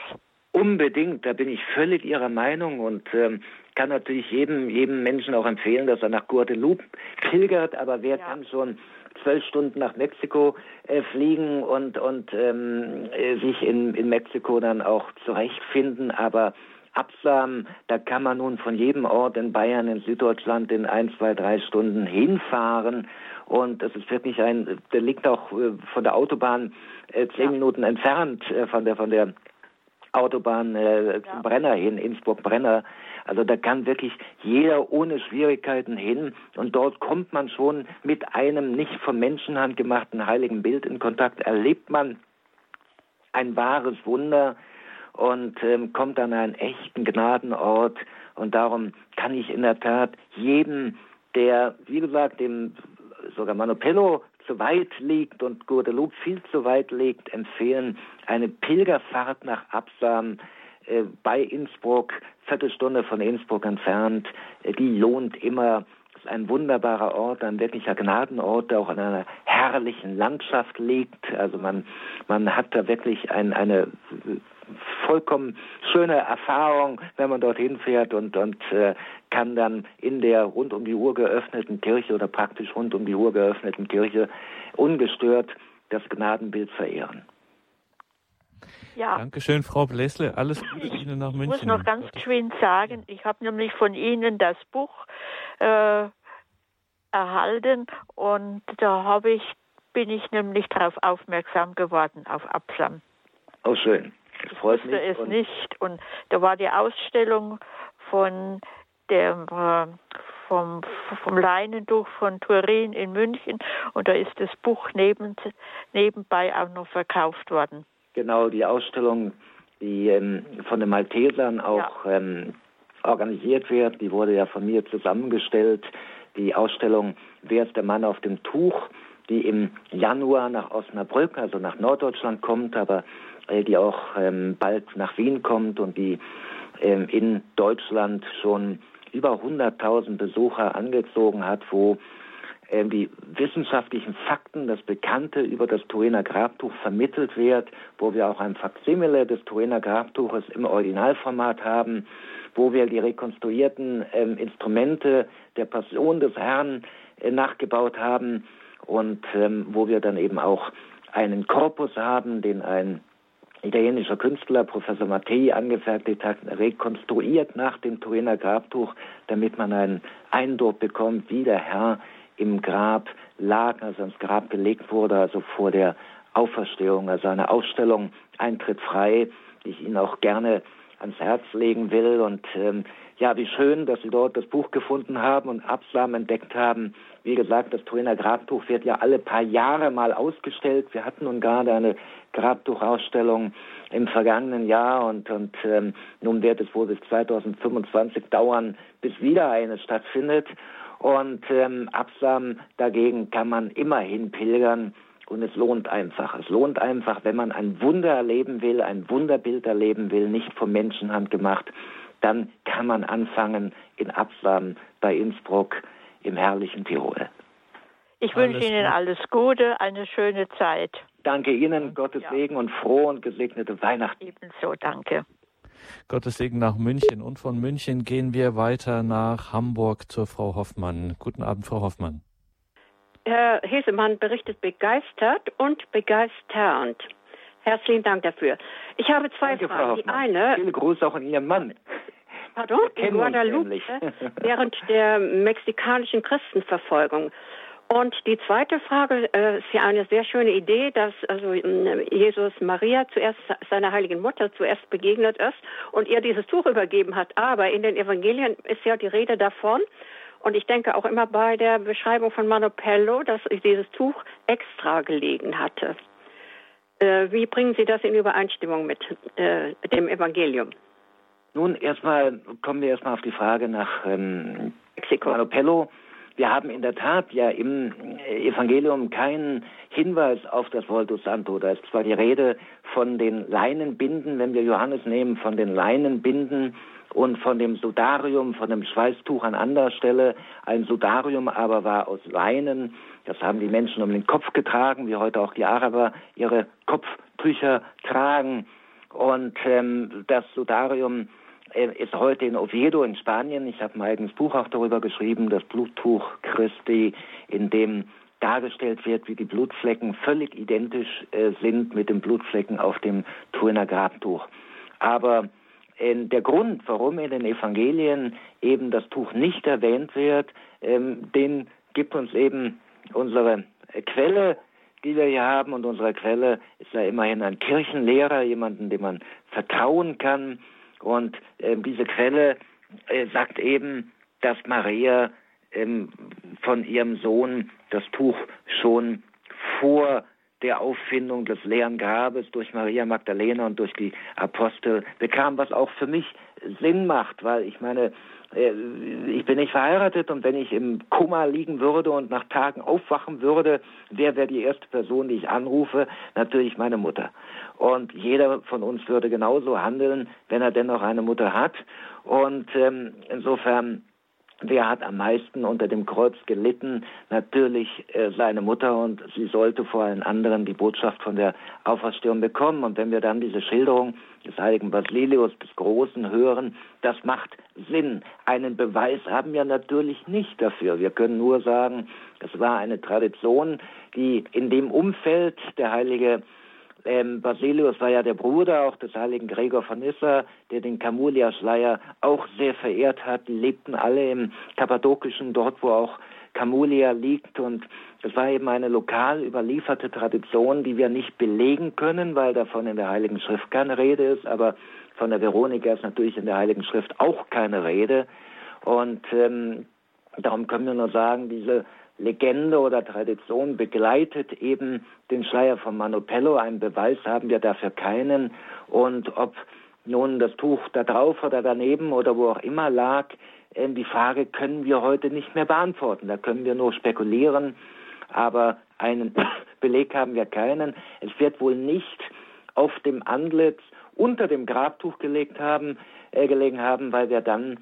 Unbedingt, da bin ich völlig Ihrer Meinung und ähm, kann natürlich jedem, jedem Menschen auch empfehlen, dass er nach Guadeloupe pilgert, aber wer ja. kann schon zwölf Stunden nach Mexiko äh, fliegen und, und ähm, äh, sich in, in Mexiko dann auch zurechtfinden. Aber Absam, da kann man nun von jedem Ort in Bayern, in Süddeutschland in ein, zwei, drei Stunden hinfahren. Und das ist wirklich ein, der liegt auch äh, von der Autobahn äh, zehn ja. Minuten entfernt von der von der Autobahn äh, ja. zum Brenner hin, Innsbruck-Brenner. Also da kann wirklich jeder ohne Schwierigkeiten hin. Und dort kommt man schon mit einem nicht von Menschenhand gemachten heiligen Bild in Kontakt, erlebt man ein wahres Wunder und ähm, kommt an einen echten Gnadenort. Und darum kann ich in der Tat jedem, der, wie gesagt, dem sogar Manopello zu weit liegt und Guadeloupe viel zu weit liegt, empfehlen eine Pilgerfahrt nach Absam äh, bei Innsbruck, Viertelstunde von Innsbruck entfernt. Äh, die lohnt immer. Das ist ein wunderbarer Ort, ein wirklicher Gnadenort, der auch in einer herrlichen Landschaft liegt. Also man, man hat da wirklich ein, eine vollkommen schöne Erfahrung, wenn man dorthin fährt und, und äh, kann dann in der rund um die Uhr geöffneten Kirche oder praktisch rund um die Uhr geöffneten Kirche ungestört das Gnadenbild verehren. Ja. Dankeschön, Frau Blesle. Alles Gute ich Ihnen nach München. Ich muss noch ganz geschwind sagen, ich habe nämlich von Ihnen das Buch äh, erhalten und da habe ich bin ich nämlich darauf aufmerksam geworden auf Absam. Oh schön. Das ich wusste mich. es und nicht und da war die Ausstellung von dem äh, vom, vom Leinentuch von Turin in München und da ist das Buch neben, nebenbei auch noch verkauft worden. Genau, die Ausstellung, die ähm, von den Maltesern auch ja. ähm, organisiert wird, die wurde ja von mir zusammengestellt. Die Ausstellung Wer ist der Mann auf dem Tuch? die im Januar nach Osnabrück, also nach Norddeutschland kommt, aber äh, die auch ähm, bald nach Wien kommt und die ähm, in Deutschland schon über 100.000 Besucher angezogen hat, wo die wissenschaftlichen Fakten, das Bekannte über das Turiner Grabtuch vermittelt wird, wo wir auch ein Faksimile des Turiner Grabtuches im Originalformat haben, wo wir die rekonstruierten ähm, Instrumente der Passion des Herrn äh, nachgebaut haben und ähm, wo wir dann eben auch einen Korpus haben, den ein italienischer Künstler, Professor Mattei, angefertigt hat, rekonstruiert nach dem Turiner Grabtuch, damit man einen Eindruck bekommt, wie der Herr im Grab lag, als er ins Grab gelegt wurde, also vor der Auferstehung, also eine Ausstellung Eintritt frei, die ich Ihnen auch gerne ans Herz legen will. Und ähm, ja, wie schön, dass Sie dort das Buch gefunden haben und Absam entdeckt haben. Wie gesagt, das Turiner Grabtuch wird ja alle paar Jahre mal ausgestellt. Wir hatten nun gerade eine Grabtuchausstellung im vergangenen Jahr und, und ähm, nun wird es wohl bis 2025 dauern, bis wieder eine stattfindet. Und ähm, Absam dagegen kann man immerhin pilgern und es lohnt einfach. Es lohnt einfach, wenn man ein Wunder erleben will, ein Wunderbild erleben will, nicht von Menschenhand gemacht, dann kann man anfangen in Absam bei Innsbruck im herrlichen Tirol. Ich wünsche Ihnen alles Gute, eine schöne Zeit. Danke Ihnen, Gottes ja. Segen und frohe und gesegnete Weihnachten. Ebenso, danke. Gottes Segen nach München. Und von München gehen wir weiter nach Hamburg zur Frau Hoffmann. Guten Abend, Frau Hoffmann. Herr Hesemann berichtet begeistert und begeisternd. Herzlichen Dank dafür. Ich habe zwei Danke, Fragen. Die eine. Viele Grüße auch an Ihren Mann. Pardon? In Guadalupe während der mexikanischen Christenverfolgung. Und die zweite Frage äh, ist ja eine sehr schöne Idee, dass also äh, Jesus Maria zuerst seiner heiligen Mutter zuerst begegnet ist und ihr dieses Tuch übergeben hat. Aber in den Evangelien ist ja die Rede davon. Und ich denke auch immer bei der Beschreibung von Manopello, dass dieses Tuch extra gelegen hatte. Äh, wie bringen Sie das in Übereinstimmung mit äh, dem Evangelium? Nun, erstmal kommen wir erstmal auf die Frage nach ähm, Mexiko. Manopello wir haben in der Tat ja im Evangelium keinen Hinweis auf das Voltus Santo. Da ist zwar die Rede von den Leinenbinden, wenn wir Johannes nehmen, von den Leinenbinden und von dem Sudarium, von dem Schweißtuch an anderer Stelle. Ein Sudarium aber war aus Leinen. Das haben die Menschen um den Kopf getragen, wie heute auch die Araber ihre Kopftücher tragen. Und ähm, das Sudarium äh, ist heute in Oviedo in Spanien. Ich habe ein eigenes Buch auch darüber geschrieben, das Bluttuch Christi, in dem dargestellt wird, wie die Blutflecken völlig identisch äh, sind mit den Blutflecken auf dem Turiner Grabtuch. Aber äh, der Grund, warum in den Evangelien eben das Tuch nicht erwähnt wird, ähm, den gibt uns eben unsere Quelle, die wir hier haben. Und unsere Quelle ist ja immerhin ein Kirchenlehrer, jemanden, dem man vertrauen kann, und äh, diese Quelle äh, sagt eben, dass Maria ähm, von ihrem Sohn das Tuch schon vor der Auffindung des leeren Grabes durch Maria Magdalena und durch die Apostel bekam, was auch für mich Sinn macht, weil ich meine, äh, ich bin nicht verheiratet und wenn ich im Koma liegen würde und nach Tagen aufwachen würde, wer wäre die erste Person, die ich anrufe? Natürlich meine Mutter. Und jeder von uns würde genauso handeln, wenn er denn noch eine Mutter hat. Und ähm, insofern Wer hat am meisten unter dem Kreuz gelitten? Natürlich äh, seine Mutter und sie sollte vor allen anderen die Botschaft von der Auferstehung bekommen. Und wenn wir dann diese Schilderung des heiligen Basilius des Großen hören, das macht Sinn. Einen Beweis haben wir natürlich nicht dafür. Wir können nur sagen, es war eine Tradition, die in dem Umfeld der heilige ähm, Basilius war ja der Bruder auch des heiligen Gregor von Nyssa, der den Camulia-Schleier auch sehr verehrt hat. Die lebten alle im Kappadokischen, dort wo auch Camulia liegt und es war eben eine lokal überlieferte Tradition, die wir nicht belegen können, weil davon in der Heiligen Schrift keine Rede ist, aber von der Veronika ist natürlich in der Heiligen Schrift auch keine Rede und ähm, darum können wir nur sagen, diese Legende oder Tradition begleitet eben den Schleier von Manopello. Einen Beweis haben wir dafür keinen. Und ob nun das Tuch da drauf oder daneben oder wo auch immer lag, ähm, die Frage können wir heute nicht mehr beantworten. Da können wir nur spekulieren. aber einen (coughs) Beleg haben wir keinen. Es wird wohl nicht auf dem Antlitz unter dem Grabtuch gelegt haben, äh, gelegen haben, weil wir dann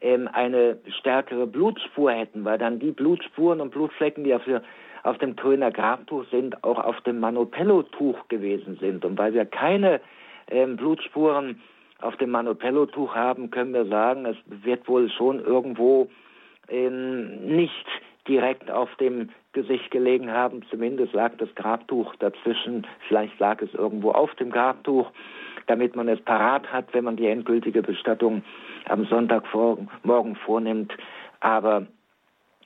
ähm, eine stärkere Blutspur hätten, weil dann die Blutspuren und Blutflecken, die auf, auf dem Kölner Grabtuch sind, auch auf dem Manopello-Tuch gewesen sind. Und weil wir keine ähm, Blutspuren auf dem Manopello-Tuch haben, können wir sagen, es wird wohl schon irgendwo ähm, nicht direkt auf dem Gesicht gelegen haben. Zumindest lag das Grabtuch dazwischen. Vielleicht lag es irgendwo auf dem Grabtuch, damit man es parat hat, wenn man die endgültige Bestattung am Sonntagmorgen vornimmt. Aber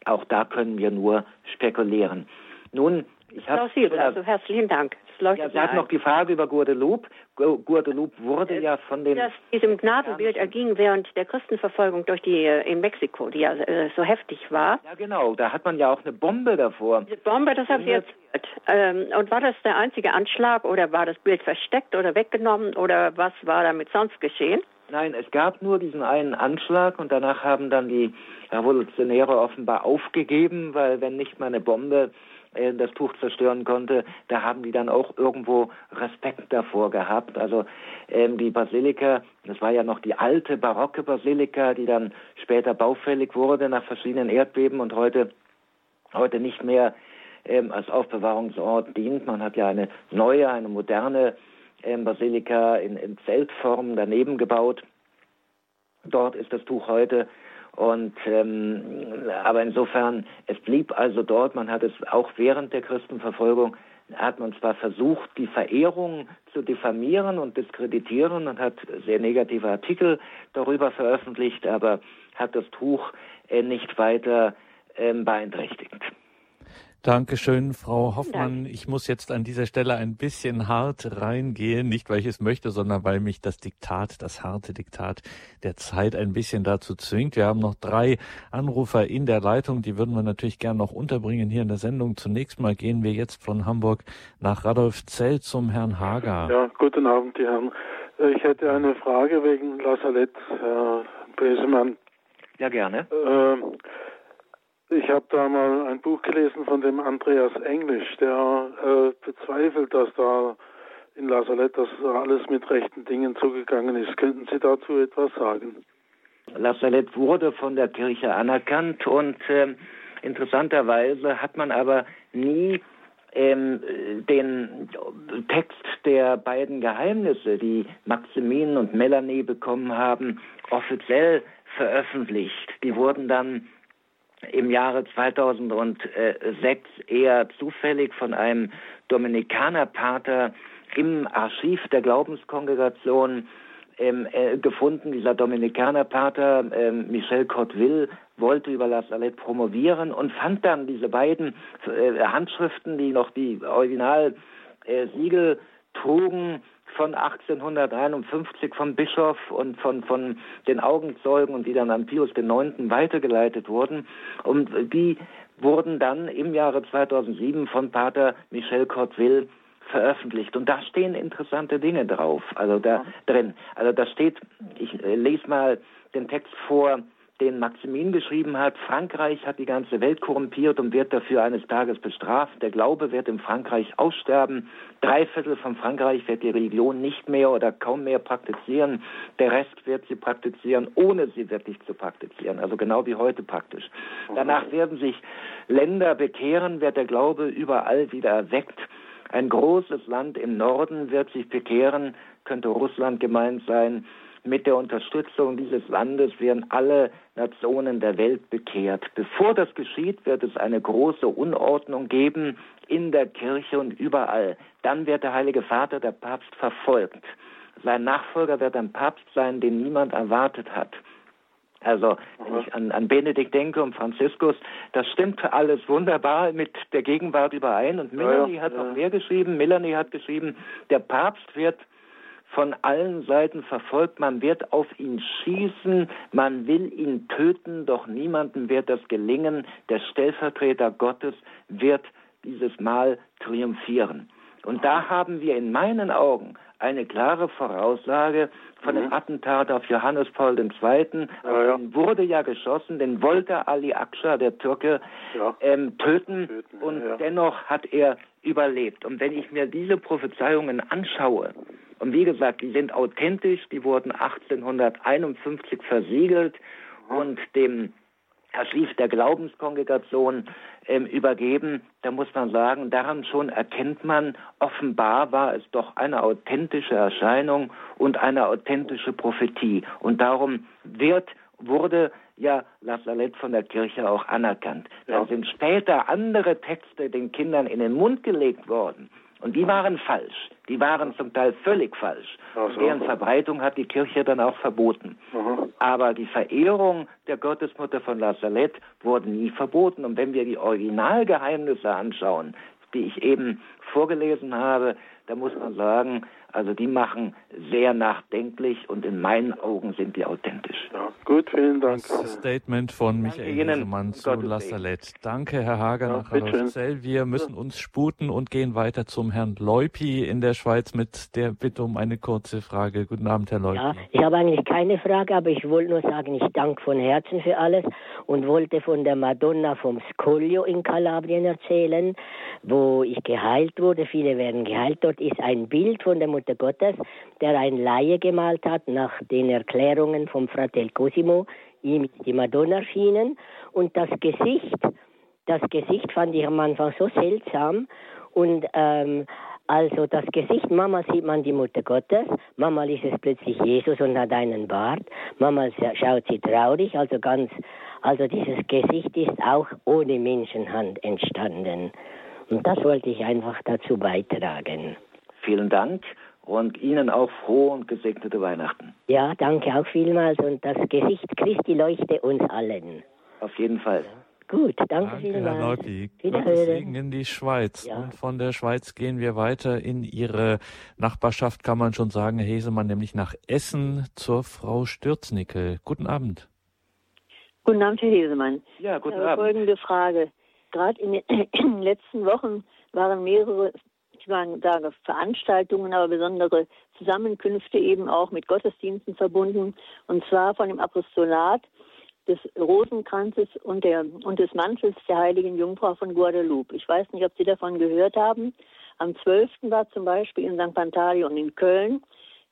auch da können wir nur spekulieren. Nun, ich habe. Also herzlichen Dank leuchtet ja, Sie hatten noch die Frage über Guadeloupe. Guadeloupe wurde ja von den... Das diesem Gnadenbild erging während der Christenverfolgung durch die äh, in Mexiko, die ja äh, so heftig war. Ja, genau. Da hat man ja auch eine Bombe davor. Diese Bombe, das haben Sie jetzt... Ähm, und war das der einzige Anschlag oder war das Bild versteckt oder weggenommen oder was war damit sonst geschehen? Nein, es gab nur diesen einen Anschlag und danach haben dann die Revolutionäre offenbar aufgegeben, weil wenn nicht mal eine Bombe äh, das Tuch zerstören konnte, da haben die dann auch irgendwo Respekt davor gehabt. Also ähm, die Basilika, das war ja noch die alte barocke Basilika, die dann später baufällig wurde nach verschiedenen Erdbeben und heute heute nicht mehr ähm, als Aufbewahrungsort dient. Man hat ja eine neue, eine moderne ähm, Basilika in, in Zeltform daneben gebaut. Dort ist das Tuch heute und ähm, aber insofern, es blieb also dort, man hat es auch während der Christenverfolgung, hat man zwar versucht, die Verehrung zu diffamieren und diskreditieren und hat sehr negative Artikel darüber veröffentlicht, aber hat das Tuch äh, nicht weiter ähm, beeinträchtigt. Dankeschön, Frau Hoffmann. Ich muss jetzt an dieser Stelle ein bisschen hart reingehen, nicht weil ich es möchte, sondern weil mich das Diktat, das harte Diktat der Zeit ein bisschen dazu zwingt. Wir haben noch drei Anrufer in der Leitung, die würden wir natürlich gern noch unterbringen hier in der Sendung. Zunächst mal gehen wir jetzt von Hamburg nach Radolfzell zum Herrn Hager. Ja, guten Abend, die Herren. Äh, ich hätte eine Frage wegen La Salette, Herr Besemann. Ja, gerne. Äh, ich habe da mal ein Buch gelesen von dem Andreas Englisch, der äh, bezweifelt, dass da in La Salette dass alles mit rechten Dingen zugegangen ist. Könnten Sie dazu etwas sagen? La Salette wurde von der Kirche anerkannt und äh, interessanterweise hat man aber nie ähm, den Text der beiden Geheimnisse, die Maximin und Melanie bekommen haben, offiziell veröffentlicht. Die wurden dann im Jahre 2006 eher zufällig von einem Dominikanerpater im Archiv der Glaubenskongregation ähm, äh, gefunden. Dieser Dominikanerpater äh, Michel Cotteville wollte über La Salette promovieren und fand dann diese beiden äh, Handschriften, die noch die Original äh, Siegel trugen, von 1851 vom Bischof und von, von den Augenzeugen und die dann an Pius IX. weitergeleitet wurden. Und die wurden dann im Jahre 2007 von Pater Michel Cortville veröffentlicht. Und da stehen interessante Dinge drauf, also da drin. Also da steht, ich lese mal den Text vor, den Maximin geschrieben hat, Frankreich hat die ganze Welt korrumpiert und wird dafür eines Tages bestraft. Der Glaube wird in Frankreich aussterben. Drei Viertel von Frankreich wird die Religion nicht mehr oder kaum mehr praktizieren. Der Rest wird sie praktizieren, ohne sie wirklich zu praktizieren. Also genau wie heute praktisch. Danach werden sich Länder bekehren, wird der Glaube überall wieder erweckt. Ein großes Land im Norden wird sich bekehren, könnte Russland gemeint sein. Mit der Unterstützung dieses Landes werden alle Nationen der Welt bekehrt. Bevor das geschieht, wird es eine große Unordnung geben in der Kirche und überall. Dann wird der Heilige Vater, der Papst, verfolgt. Sein Nachfolger wird ein Papst sein, den niemand erwartet hat. Also, wenn ich an, an Benedikt denke und Franziskus, das stimmt alles wunderbar mit der Gegenwart überein. Und Melanie ja, hat ja. noch mehr geschrieben. Melanie hat geschrieben, der Papst wird von allen Seiten verfolgt, man wird auf ihn schießen, man will ihn töten, doch niemandem wird das gelingen. Der Stellvertreter Gottes wird dieses Mal triumphieren. Und da haben wir in meinen Augen eine klare Voraussage von dem mhm. Attentat auf Johannes Paul II. Ja, ja. wurde ja geschossen, den wollte Ali Akşa, der Türke, ja. ähm, töten, töten, und dennoch hat er überlebt. Und wenn ich mir diese Prophezeiungen anschaue, und wie gesagt, die sind authentisch, die wurden 1851 versiegelt mhm. und dem Archiv der Glaubenskongregation ähm, übergeben. Da muss man sagen, daran schon erkennt man, offenbar war es doch eine authentische Erscheinung und eine authentische Prophetie. Und darum wird, wurde ja La Salette von der Kirche auch anerkannt. Ja. Da sind später andere Texte den Kindern in den Mund gelegt worden. Und die waren falsch. Die waren zum Teil völlig falsch. So. Deren Verbreitung hat die Kirche dann auch verboten. Aha. Aber die Verehrung der Gottesmutter von La Salette wurde nie verboten. Und wenn wir die Originalgeheimnisse anschauen, die ich eben vorgelesen habe, da muss man sagen, also die machen sehr nachdenklich und in meinen Augen sind die authentisch. Ja, gut, vielen Dank. Das Statement von Michael Hiesemann zu La Salette. Danke, Herr Hager ja, nach Hallerzell. Wir müssen uns sputen und gehen weiter zum Herrn Leupi in der Schweiz mit der Bitte um eine kurze Frage. Guten Abend, Herr Leupi. Ja, ich habe eigentlich keine Frage, aber ich wollte nur sagen, ich danke von Herzen für alles und wollte von der Madonna vom Scoglio in Kalabrien erzählen, wo ich geheilt wurde. Viele werden geheilt. Dort ist ein Bild von der Mutter Mutter Gottes, der ein Laie gemalt hat nach den Erklärungen vom Fratel Cosimo. Ihm die Madonna erschienen und das Gesicht, das Gesicht fand ich am Anfang so seltsam und ähm, also das Gesicht, Mama sieht man die Mutter Gottes, Mama ist es plötzlich Jesus und hat einen Bart, Mama schaut sie traurig, also ganz, also dieses Gesicht ist auch ohne Menschenhand entstanden. Und das wollte ich einfach dazu beitragen. Vielen Dank und Ihnen auch frohe und gesegnete Weihnachten. Ja, danke auch vielmals und das Gesicht Christi leuchte uns allen. Auf jeden Fall. Gut, danke, danke vielmals. Herr Neupi. Gottes Segen in die Schweiz. Ja. Und von der Schweiz gehen wir weiter in Ihre Nachbarschaft, kann man schon sagen, Herr Hesemann, nämlich nach Essen zur Frau Stürznickel. Guten Abend. Guten Abend, Herr Hesemann. Ja, guten Abend. Folgende Frage. Gerade in den (clears throat) letzten Wochen waren mehrere ich sage Veranstaltungen, aber besondere Zusammenkünfte eben auch mit Gottesdiensten verbunden. Und zwar von dem Apostolat des Rosenkranzes und, der, und des Mantels der heiligen Jungfrau von Guadalupe. Ich weiß nicht, ob Sie davon gehört haben. Am 12. war zum Beispiel in St. Pantaleon in Köln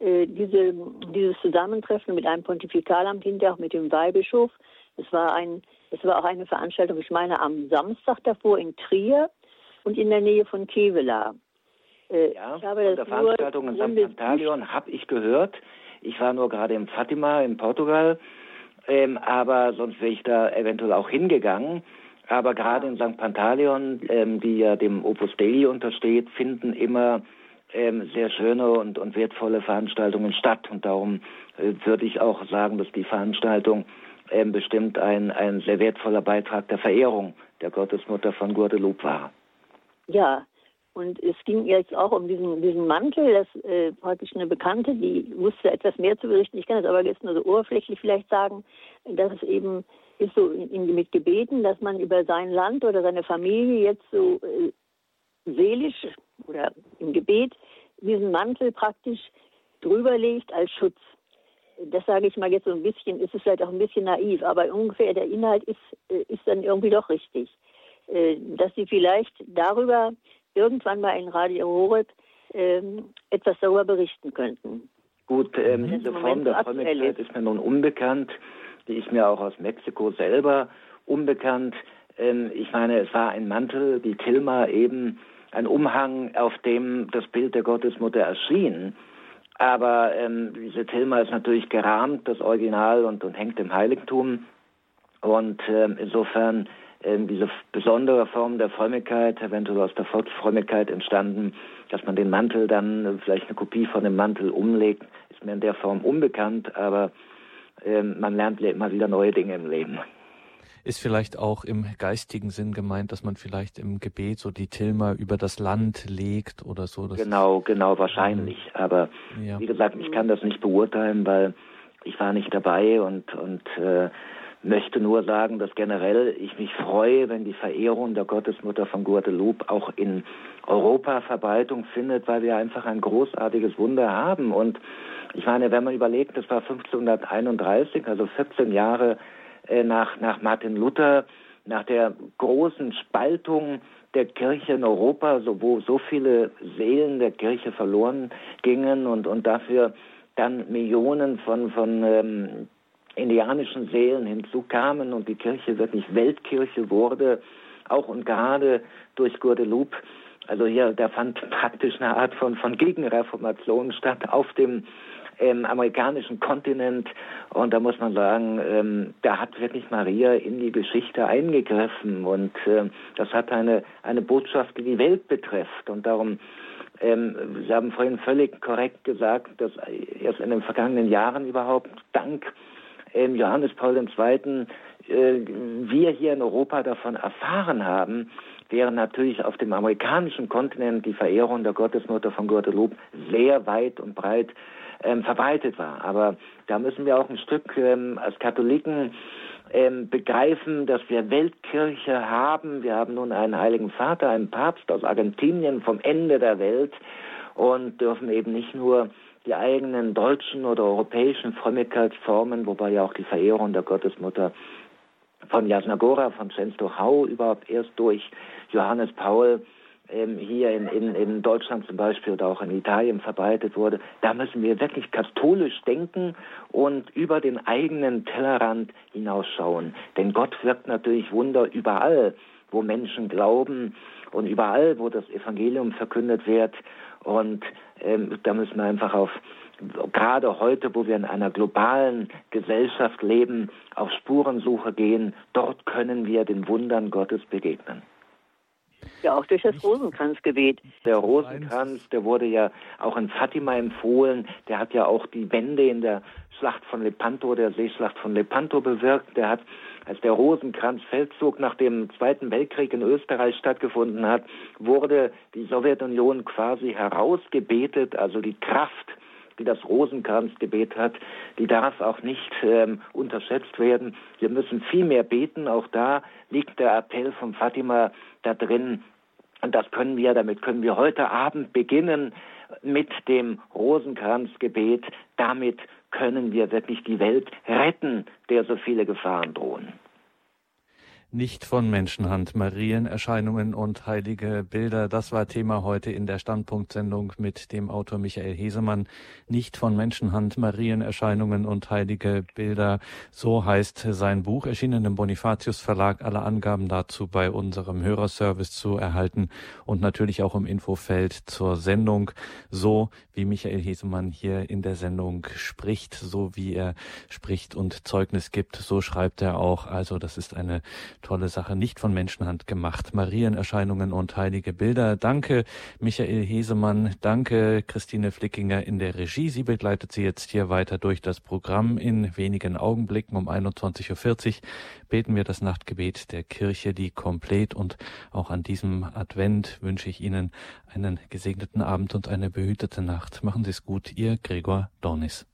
äh, diese, dieses Zusammentreffen mit einem Pontifikalamt, hinterher auch mit dem Weihbischof. Es war, ein, es war auch eine Veranstaltung, ich meine, am Samstag davor in Trier und in der Nähe von Kevela. Äh, ja, ich habe von der Veranstaltung in St. Pantaleon habe ich gehört. Ich war nur gerade in Fatima in Portugal, ähm, aber sonst wäre ich da eventuell auch hingegangen. Aber gerade in St. Pantaleon, ähm, die ja dem Opus Dei untersteht, finden immer ähm, sehr schöne und, und wertvolle Veranstaltungen statt. Und darum äh, würde ich auch sagen, dass die Veranstaltung ähm, bestimmt ein, ein sehr wertvoller Beitrag der Verehrung der Gottesmutter von Guadalupe war. Ja, und es ging jetzt auch um diesen, diesen Mantel, das äh, praktisch eine Bekannte, die wusste etwas mehr zu berichten. Ich kann das aber jetzt nur so oberflächlich vielleicht sagen, dass es eben ist so in, in, mit Gebeten, dass man über sein Land oder seine Familie jetzt so äh, seelisch oder im Gebet diesen Mantel praktisch drüber legt als Schutz. Das sage ich mal jetzt so ein bisschen, ist es vielleicht auch ein bisschen naiv, aber ungefähr der Inhalt ist, äh, ist dann irgendwie doch richtig. Äh, dass sie vielleicht darüber irgendwann mal in Radio Horeb ähm, etwas darüber berichten könnten. Gut, ähm, diese Form der Frömmigkeit ist mir nun unbekannt. Die ist mir auch aus Mexiko selber unbekannt. Ähm, ich meine, es war ein Mantel, die Tilma eben, ein Umhang, auf dem das Bild der Gottesmutter erschien. Aber ähm, diese Tilma ist natürlich gerahmt, das Original, und, und hängt im Heiligtum. Und ähm, insofern ähm, diese besondere Form der Frömmigkeit, eventuell aus der Volksfrömmigkeit entstanden, dass man den Mantel dann vielleicht eine Kopie von dem Mantel umlegt, ist mir in der Form unbekannt, aber ähm, man lernt immer wieder neue Dinge im Leben. Ist vielleicht auch im geistigen Sinn gemeint, dass man vielleicht im Gebet so die Tilma über das Land legt oder so? genau, genau, wahrscheinlich. Aber ja. wie gesagt, ich kann das nicht beurteilen, weil ich war nicht dabei und, und äh, möchte nur sagen, dass generell ich mich freue, wenn die Verehrung der Gottesmutter von Guadeloupe auch in Europa Verbreitung findet, weil wir einfach ein großartiges Wunder haben. Und ich meine, wenn man überlegt, das war 1531, also 14 Jahre äh, nach, nach Martin Luther, nach der großen Spaltung der Kirche in Europa, so, wo so viele Seelen der Kirche verloren gingen und, und dafür dann Millionen von, von ähm, indianischen Seelen hinzukamen und die Kirche wirklich Weltkirche wurde, auch und gerade durch Guadeloupe. Also hier, da fand praktisch eine Art von, von Gegenreformation statt auf dem ähm, amerikanischen Kontinent. Und da muss man sagen, ähm, da hat wirklich Maria in die Geschichte eingegriffen. Und ähm, das hat eine, eine Botschaft, die die Welt betrifft. Und darum, ähm, Sie haben vorhin völlig korrekt gesagt, dass erst in den vergangenen Jahren überhaupt dank ähm, Johannes Paul II. Äh, wir hier in Europa davon erfahren haben, während natürlich auf dem amerikanischen Kontinent die Verehrung der Gottesmutter von Guadalupe sehr weit und breit ähm, verbreitet war. Aber da müssen wir auch ein Stück ähm, als Katholiken ähm, begreifen, dass wir Weltkirche haben. Wir haben nun einen Heiligen Vater, einen Papst aus Argentinien vom Ende der Welt und dürfen eben nicht nur die eigenen deutschen oder europäischen Frömmigkeitsformen, wobei ja auch die Verehrung der Gottesmutter von Jasnagora, von Częstochow überhaupt erst durch Johannes Paul ähm, hier in, in, in Deutschland zum Beispiel oder auch in Italien verbreitet wurde, da müssen wir wirklich katholisch denken und über den eigenen Tellerrand hinausschauen. Denn Gott wirkt natürlich Wunder überall, wo Menschen glauben und überall, wo das Evangelium verkündet wird. Und ähm, da müssen wir einfach auf gerade heute, wo wir in einer globalen Gesellschaft leben, auf Spurensuche gehen. Dort können wir den Wundern Gottes begegnen. Ja, auch durch das Rosenkranzgebet. Der Rosenkranz, der wurde ja auch in Fatima empfohlen. Der hat ja auch die Wende in der Schlacht von Lepanto, der Seeschlacht von Lepanto bewirkt. Der hat, als der Rosenkranzfeldzug nach dem Zweiten Weltkrieg in Österreich stattgefunden hat, wurde die Sowjetunion quasi herausgebetet, also die Kraft die das Rosenkranzgebet hat, die darf auch nicht ähm, unterschätzt werden. Wir müssen viel mehr beten. Auch da liegt der Appell von Fatima da drin. Und das können wir, damit können wir heute Abend beginnen mit dem Rosenkranzgebet. Damit können wir wirklich die Welt retten, der so viele Gefahren drohen nicht von Menschenhand, Marienerscheinungen und heilige Bilder. Das war Thema heute in der Standpunktsendung mit dem Autor Michael Hesemann. Nicht von Menschenhand, Marienerscheinungen und heilige Bilder. So heißt sein Buch, erschienen im Bonifatius Verlag. Alle Angaben dazu bei unserem Hörerservice zu erhalten und natürlich auch im Infofeld zur Sendung. So wie Michael Hesemann hier in der Sendung spricht, so wie er spricht und Zeugnis gibt, so schreibt er auch. Also das ist eine tolle Sache, nicht von Menschenhand gemacht. Marienerscheinungen und heilige Bilder. Danke, Michael Hesemann. Danke, Christine Flickinger in der Regie. Sie begleitet Sie jetzt hier weiter durch das Programm. In wenigen Augenblicken um 21.40 Uhr beten wir das Nachtgebet der Kirche, die komplett und auch an diesem Advent wünsche ich Ihnen einen gesegneten Abend und eine behütete Nacht. Machen Sie es gut, Ihr Gregor Dornis.